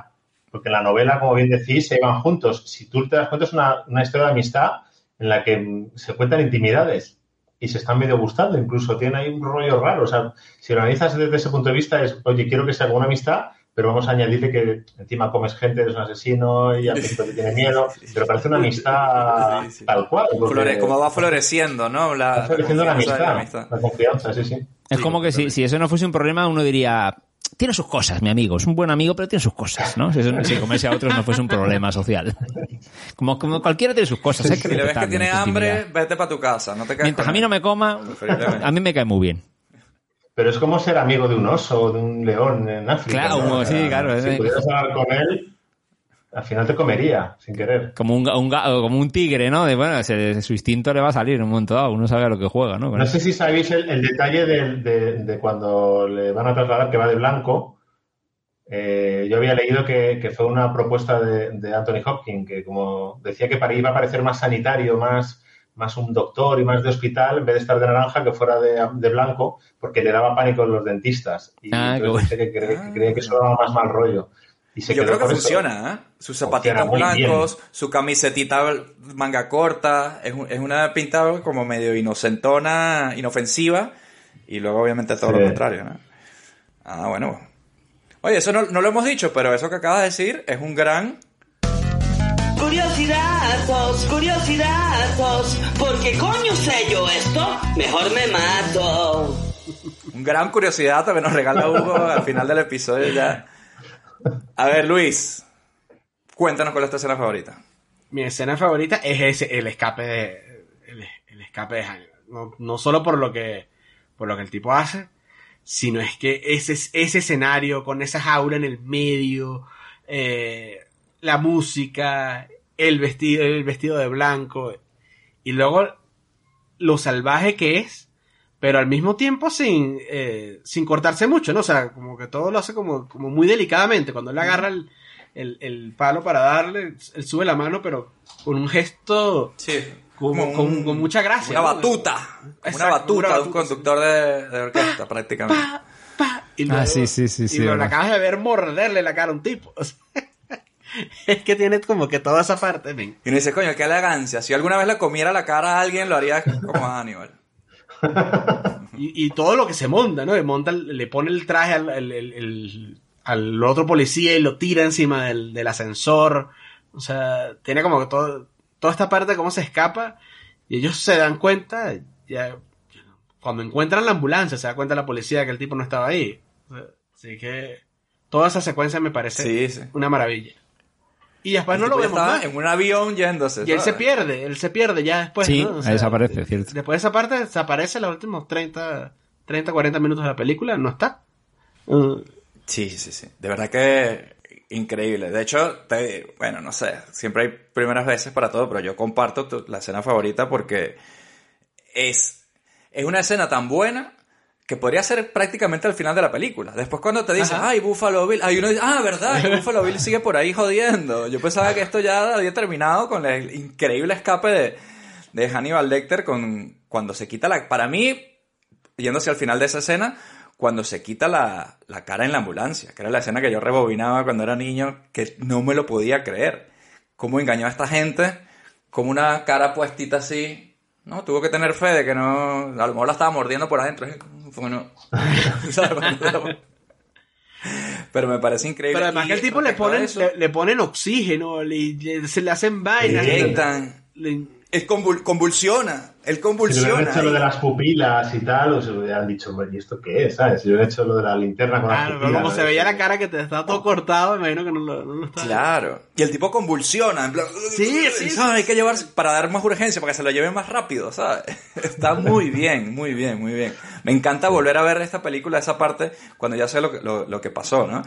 Porque en la novela, como bien decís, se iban juntos. Si tú te das cuenta, es una, una historia de amistad en la que mm, se cuentan intimidades y se están medio gustando. Incluso tiene ahí un rollo raro. O sea, si lo analizas desde ese punto de vista, es, oye, quiero que sea alguna amistad, pero vamos a añadirle que encima comes gente, eres un asesino y al principio te tiene miedo. Pero parece una amistad Sí, sí. tal cual. porque Flore- como va floreciendo, ¿no? La, va floreciendo la amistad, la confianza, sí, sí. Es Sí, como que si, si eso no fuese un problema, uno diría, tiene sus cosas, mi amigo, es un buen amigo, pero tiene sus cosas, ¿no? Si, eso, si comerse a otros no fuese un problema social. Como, como cualquiera tiene sus cosas, Pero es como ser amigo de un oso o de un león en África. Claro, ¿no? sí, claro, Si pudieras hablar con él, al final te comería, sin querer. Como un, un como un tigre, ¿no? De, bueno, ese- su instinto le va a salir en un momento dado, uno sabe a lo que juega, ¿no? Con No eso. sé si sabéis el, el detalle de, de- de cuando le van a trasladar que va de blanco. Eh, yo había leído que, que fue una propuesta de, de Anthony Hopkins, que como decía que para iba a parecer más sanitario, más, más un doctor y más de hospital, en vez de estar de naranja, que fuera de, de blanco, porque le daba pánico a los dentistas. Y Ah, entonces dice que, cree- que creía que eso daba más mal rollo. Y se Yo creo que funciona, ¿eh? Sus zapatitos blancos, su camisetita manga corta, es, un- es una pinta como medio inocentona, inofensiva, y luego obviamente todo Sí. lo contrario, ¿no? Ah, bueno. Oye, eso no, no lo hemos dicho, pero eso que acabas de decir es un gran... Curiosidades, curiosidades, porque coño sé yo esto, mejor me mato. Un gran curiosidad que nos regala Hugo al final del episodio ya. A ver, Luis, cuéntanos cuál es tu escena favorita. Mi escena favorita es ese, el escape de, el, el escape de Hannibal. No, no solo por lo que, por lo que el tipo hace, sino es que ese, ese escenario con esa jaula en el medio, eh, la música, el vestido, el vestido de blanco, y luego lo salvaje que es, pero al mismo tiempo sin, eh, sin cortarse mucho, ¿no? O sea, como que todo lo hace como, como muy delicadamente. Cuando él agarra el, el, el palo para darle, él sube la mano, pero con un gesto como, Como con, un- con mucha gracia. Una ¿no? batuta. Una Exacto, batuta una de un conductor de, de orquesta, prácticamente. Y Ah, sí, sí, sí, sí, Y lo verdad. acabas de ver morderle la cara a un tipo. O sea, es que tiene como que toda esa parte, men. Y uno dice, coño, qué elegancia. Si alguna vez le comiera la cara a alguien, lo haría como a Hannibal. Y, y todo lo que se monta, ¿no? Le, monta, le pone el traje al, el- el- el- al otro policía y lo tira encima del, del ascensor. O sea, tiene como que todo, toda esta parte de cómo se escapa. Y ellos se dan cuenta, ya, cuando encuentran la ambulancia, se da cuenta la policía que el tipo no estaba ahí. Así que toda esa secuencia me parece Sí, sí. una maravilla. Y después El no lo vemos más. en un avión yéndose. Y él se pierde, él se pierde ya después. sí, ¿no? O ahí sea, desaparece, cierto. Después de esa parte desaparece los últimos 30, 30, 40 minutos de la película, no está. Uh, Sí, sí, sí. De verdad que increíble. De hecho, te- bueno, no sé, siempre hay primeras veces para todo, pero yo comparto tu- la escena favorita porque es, es una escena tan buena que podría ser prácticamente al final de la película. Después cuando te dicen, Ajá. ay, Buffalo Bill, hay uno dice, ah, verdad, y Buffalo Bill sigue por ahí jodiendo. Yo pensaba que esto ya había terminado con el increíble escape de, de Hannibal Lecter con, cuando se quita la... Para mí, yéndose al final de esa escena, cuando se quita la, la cara en la ambulancia, que era la escena que yo rebobinaba cuando era niño, que no me lo podía creer. Cómo engañó a esta gente, como una cara puestita así. No, tuvo que tener fe de que no. A lo mejor la estaba mordiendo por adentro. Fue que no. ¿Sabes? Pero me parece increíble. pero además que el tipo le ponen, le, le ponen oxígeno, le, le- se le hacen vainas. Le le- inyectan. le- él convul- convulsiona. Él Si le convulsiona. hubieran hecho lo de las pupilas y tal, o se hubieran dicho, "Hombre, ¿y esto qué es? ¿Sabes? Si hubieran hecho lo de la linterna con las Claro, pero pupilas. como se veía la cara que te está todo cortado, me imagino que no lo, no lo está. Claro. Y el tipo convulsiona, en plan, Sí, sí, ¿sabes? Hay que llevarse para dar más urgencia, para que se lo lleve más rápido, ¿sabes? Está muy bien, muy bien, muy bien. Me encanta volver a ver esta película, esa parte, cuando ya sé lo que, lo, lo que pasó, ¿no?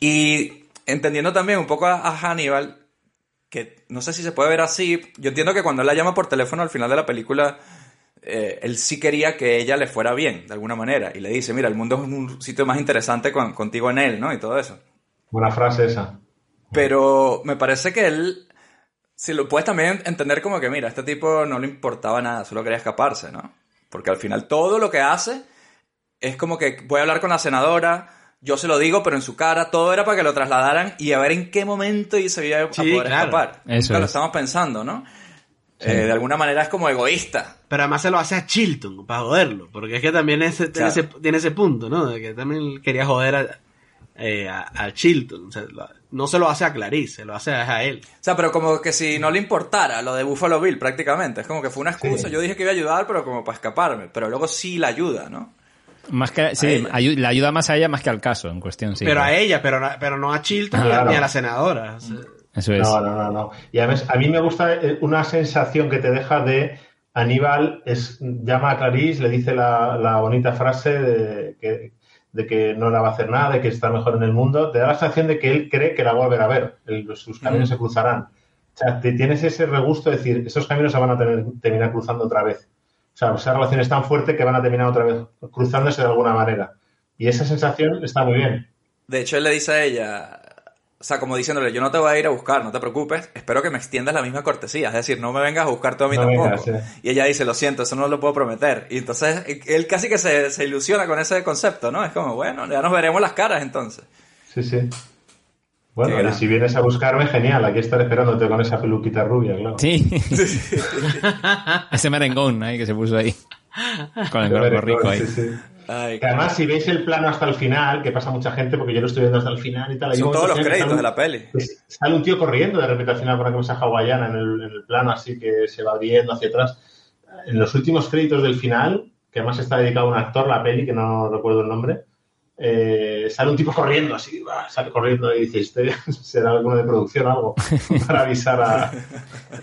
Y entendiendo también un poco a, a Hannibal, que no sé si se puede ver así, yo entiendo que cuando él la llama por teléfono al final de la película, eh, él sí quería que ella le fuera bien, de alguna manera, y le dice, mira, el mundo es un sitio más interesante con- contigo en él, ¿no? Y todo eso. Buena frase esa. Pero me parece que él, si lo puedes también entender como que, mira, a este tipo no le importaba nada, solo quería escaparse, ¿no? Porque al final todo lo que hace es como que voy a hablar con la senadora, yo se lo digo, pero en su cara, todo era para que lo trasladaran y a ver en qué momento y se iba a Sí, poder claro. escapar. Eso Nunca lo es. estamos pensando, ¿no? Eh, de alguna manera es como egoísta. Pero además se lo hace a Chilton para joderlo, porque es que también ese, tiene, Claro. ese, tiene ese punto, ¿no? De que también quería joder a, eh, a, a Chilton. O sea, lo- no se lo hace a Clarice, se lo hace a, a él. O sea, pero como que si no le importara lo de Buffalo Bill prácticamente. Es como que fue una excusa. Sí. Yo dije que iba a ayudar, pero como para escaparme. Pero luego sí la ayuda, ¿no? Más que, sí, ayu- le ayuda más a ella más que al caso en cuestión, sí. pero claro. a ella, pero, no- pero no a Chilton Ah, ni a- claro. ni a la senadora. Eso es. No, no, no, no. Y además, a mí me gusta eh, una sensación que te deja de Aníbal es, llama a Clarice, le dice la, la bonita frase de que, de que no la va a hacer nada, de que está mejor en el mundo. Te da la sensación de que él cree que la va a volver a ver, el- sus caminos se cruzarán. O sea, te tienes ese regusto de decir, esos caminos se van a tener, terminar cruzando otra vez. O sea, esa relación es tan fuerte que van a terminar otra vez cruzándose de alguna manera. Y esa sensación está muy bien. De hecho, él le dice a ella, o sea, como diciéndole, yo no te voy a ir a buscar, no te preocupes, espero que me extiendas la misma cortesía, es decir, no me vengas a buscar tú a mí No tampoco. vengas, sí. Y ella dice, lo siento, eso no lo puedo prometer. Y entonces él casi que se, se ilusiona con ese concepto, ¿no? Es como, bueno, ya nos veremos las caras entonces. Sí, sí. Bueno, y si vienes a buscarme, genial. Aquí estaré esperándote con esa peluquita rubia, claro. Sí. Ese merengón ahí que se puso ahí. Con el gorro rico ahí. Sí, sí. Ay, Que además, si veis el plano hasta el final, que pasa mucha gente, porque yo lo estoy viendo hasta el final y tal. hay son un todos los créditos sale de la peli. pues, sale un tío corriendo de repente al final con una camisa hawaiana en el, en el plano, así que se va viendo hacia atrás. En los últimos créditos del final, que además está dedicado a un actor, la peli, que no recuerdo el nombre, eh, sale un tipo corriendo así, va, sale corriendo y dice, este será alguno de producción o algo, para avisar a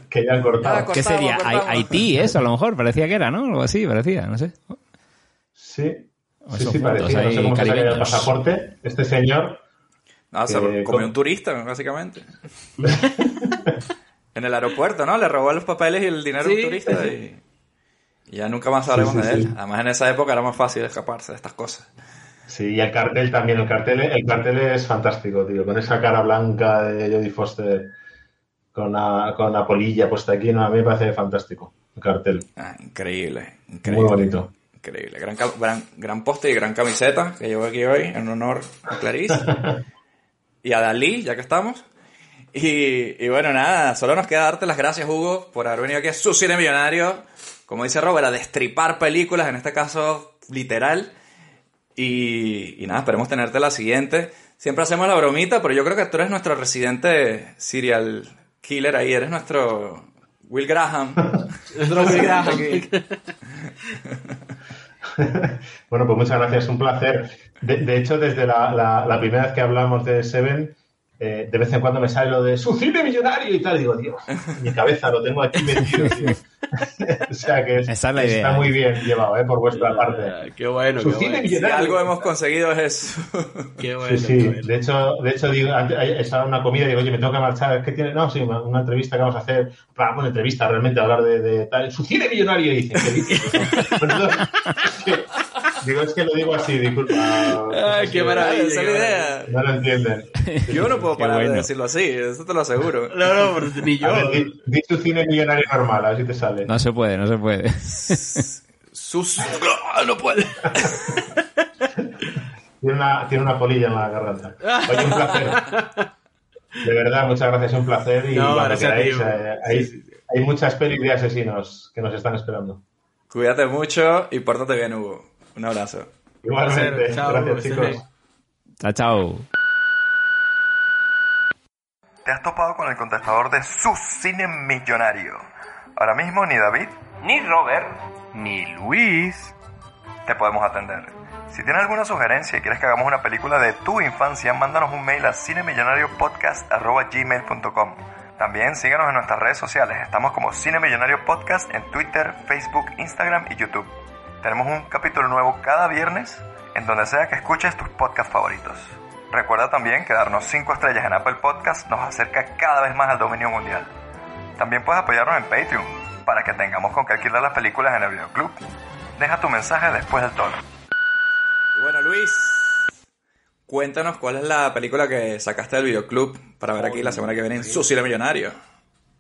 que ya han cortado. ¿Qué sería? Haití, eso a lo mejor. Parecía que era, ¿no? Algo así, parecía, no sé. Sí, sí, sí, parecía. No sé cómo se el pasaporte. Este señor No, se Eh, comió un turista, básicamente. en el aeropuerto, ¿no? Le robó los papeles y el dinero a un Sí. turista y... y ya nunca más sabremos Sí, sí, de él. sí. Además, en esa época era más fácil escaparse de estas cosas. Sí, y el cartel también. El cartel, el cartel es fantástico, tío. Con esa cara blanca de Jodie Foster, con la, con la polilla puesta aquí, no, a mí me parece fantástico. El cartel. Ah, increíble, Muy increíble. bonito. Increíble. Gran, gran, gran poste y gran camiseta que llevo aquí hoy en honor a Clarice. y a Dalí, ya que estamos. Y, y bueno, nada, solo nos queda darte las gracias, Hugo, por haber venido aquí a su cine millonario. Como dice Robert, a destripar películas, en este caso literal. Y, y nada, esperemos tenerte la siguiente. Siempre hacemos la bromita, pero yo creo que tú eres nuestro residente serial killer ahí, eres nuestro Will Graham. Nuestro Will Graham. Aquí. Bueno, pues muchas gracias, un placer. De, de hecho, desde la, la- la primera vez que hablamos de Seven, eh, de vez en cuando me sale lo de su cine millonario y tal. Digo, Dios, mi cabeza lo tengo aquí metido, tío. o sea que es- Esa es la está muy bien llevado, ¿eh? Por vuestra parte. Ah, Qué bueno, Su qué cine bueno. Si algo hemos conseguido es eso. Qué bueno, Sí, qué sí. bueno. De hecho, de hecho digo, estaba en una comida y digo, oye, me tengo que marchar. Es que tiene, no, sí, una, entrevista que vamos a hacer. Para una entrevista realmente, hablar de, de tal. Su cine millonario. Y dice, ¿qué digo, es que lo digo así, disculpa. Ay, Es qué maravilla. Esa es qué la idea. No lo entienden. Yo no puedo parar de bueno. decirlo así, eso te lo aseguro. No, no, pero ni yo. A ver, di, di tu cine millonario normal, a ver si te sale. No se puede, no se puede. Sus... ¡Ah, no puede. Tiene una, tiene una polilla en la garganta. Oye, un placer. De verdad, muchas gracias, un placer. Y No, cuando gracias a ti, queráis, eh, hay, hay muchas pelis de asesinos que nos están esperando. Cuídate mucho y pórtate bien, Hugo. Un abrazo. Igualmente. Chao, gracias chicos. Chao, chao. Te has topado con el contestador de su cine millonario. Ahora mismo ni David, ni Robert, ni Luis te podemos atender. Si tienes alguna sugerencia y quieres que hagamos una película de tu infancia, mándanos un mail a cinemillonariopodcast.gmail.com También síganos en nuestras redes sociales. Estamos como Cine Millonario Podcast en Twitter, Facebook, Instagram y YouTube. Tenemos un capítulo nuevo cada viernes en donde sea que escuches tus podcasts favoritos. Recuerda también que darnos 5 estrellas en Apple Podcast nos acerca cada vez más al dominio mundial. También puedes apoyarnos en Patreon para que tengamos con qué alquilar las películas en el videoclub. Deja tu mensaje después del tono. Bueno, Luis, cuéntanos cuál es la película que sacaste del videoclub para ver aquí la semana que viene en Su Cine Millonario.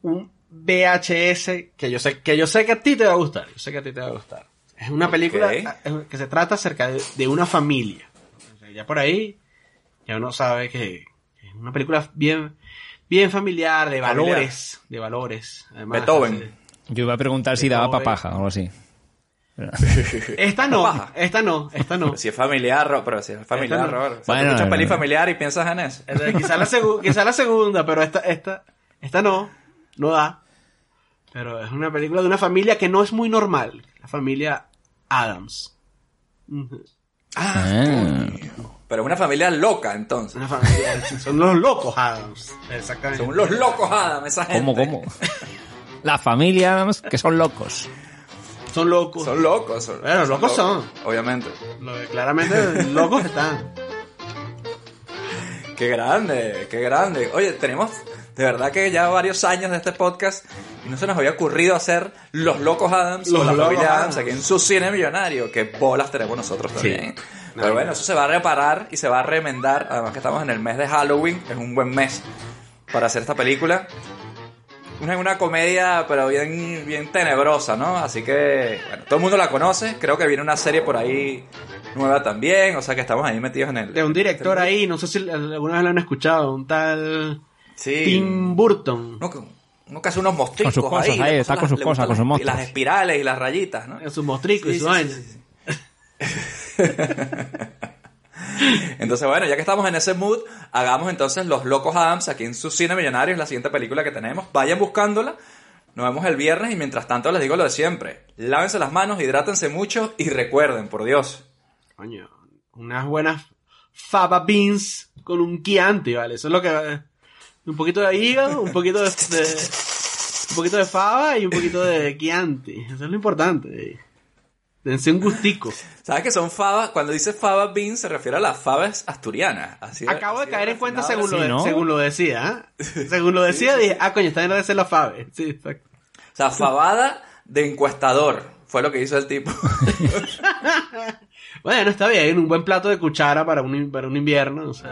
un VHS que yo sé que yo sé que a ti te va a gustar. Yo sé que a ti te va a gustar. Es una película Ok. eh, que se trata acerca de, de una familia. O sea, ya por ahí ya uno sabe que es una película bien bien familiar, de Familiar. valores, de valores. Además, Beethoven. Yo iba a preguntar si daba papaja o algo así. Esta no, esta no, esta no. Si es familiar, Ro- pero si es familiar, no. Robert. O sea, Bueno, escuchas no, peli no. familiar y piensas en eso. Entonces, quizá la, segu- quizá la segunda, pero esta, esta, esta no, no da. Pero es una película de una familia que no es muy normal. La familia Adams. Ujú. Ah. Pero es una familia loca, entonces. Una familia, son los locos Adams. Exactamente. Son los locos Adam, esa gente. ¿Cómo, cómo? La familia, Adams, que son locos. Son locos. Son locos. Son, Bueno, locos son. Obviamente. Lo claramente locos están. Qué grande, qué grande. Oye, tenemos de verdad que ya varios años de este podcast y no se nos había ocurrido hacer Los Locos Adams Los o la Locos familia Adams Adams. aquí en su cine millonario. Qué bolas tenemos nosotros también. Pero bueno, eso se va a reparar y se va a remendar. Además que estamos en el mes de Halloween, es un buen mes para hacer esta película. una, una comedia, pero bien, bien tenebrosa, ¿no? Así que, bueno, todo el mundo la conoce. Creo que viene una serie por ahí nueva también. O sea que estamos ahí metidos en el. De un director ahí, no sé si alguna vez lo han escuchado, un tal Sí. Tim Burton. Uno que hace unos mostricos Con sus cosas ahí. ahí, está con sus cosas, con sus las- monstruos. Las espirales y las rayitas, ¿no? Sus mostricos y Sí, su sí, vaina. sí, sí. Entonces, bueno, ya que estamos en ese mood, hagamos entonces Los Locos Adams aquí en su cine millonario, es la siguiente película que tenemos. Vayan buscándola. Nos vemos el viernes y mientras tanto les digo lo de siempre. Lávense las manos, hidrátense mucho y recuerden, por Dios. Coño, unas buenas fava beans con un Chianti, ¿vale? Eso es lo que... Un poquito de hígado, un poquito de... de- un poquito de fava y un poquito de Chianti. Eso es lo importante. Dense un gustico. ¿Sabes que son fava? Cuando dice fava bean se refiere a las favas asturianas. Así Acabo de caer en cuenta según, lo, de- según lo decía. ¿ah? Según lo decía, dije, ah, coño, esta debe ser la fave. Sí, exacto. O sea, fabada de encuestador. Fue lo que hizo el tipo. Bueno, está bien, un buen plato de cuchara para un, para un invierno. O sea.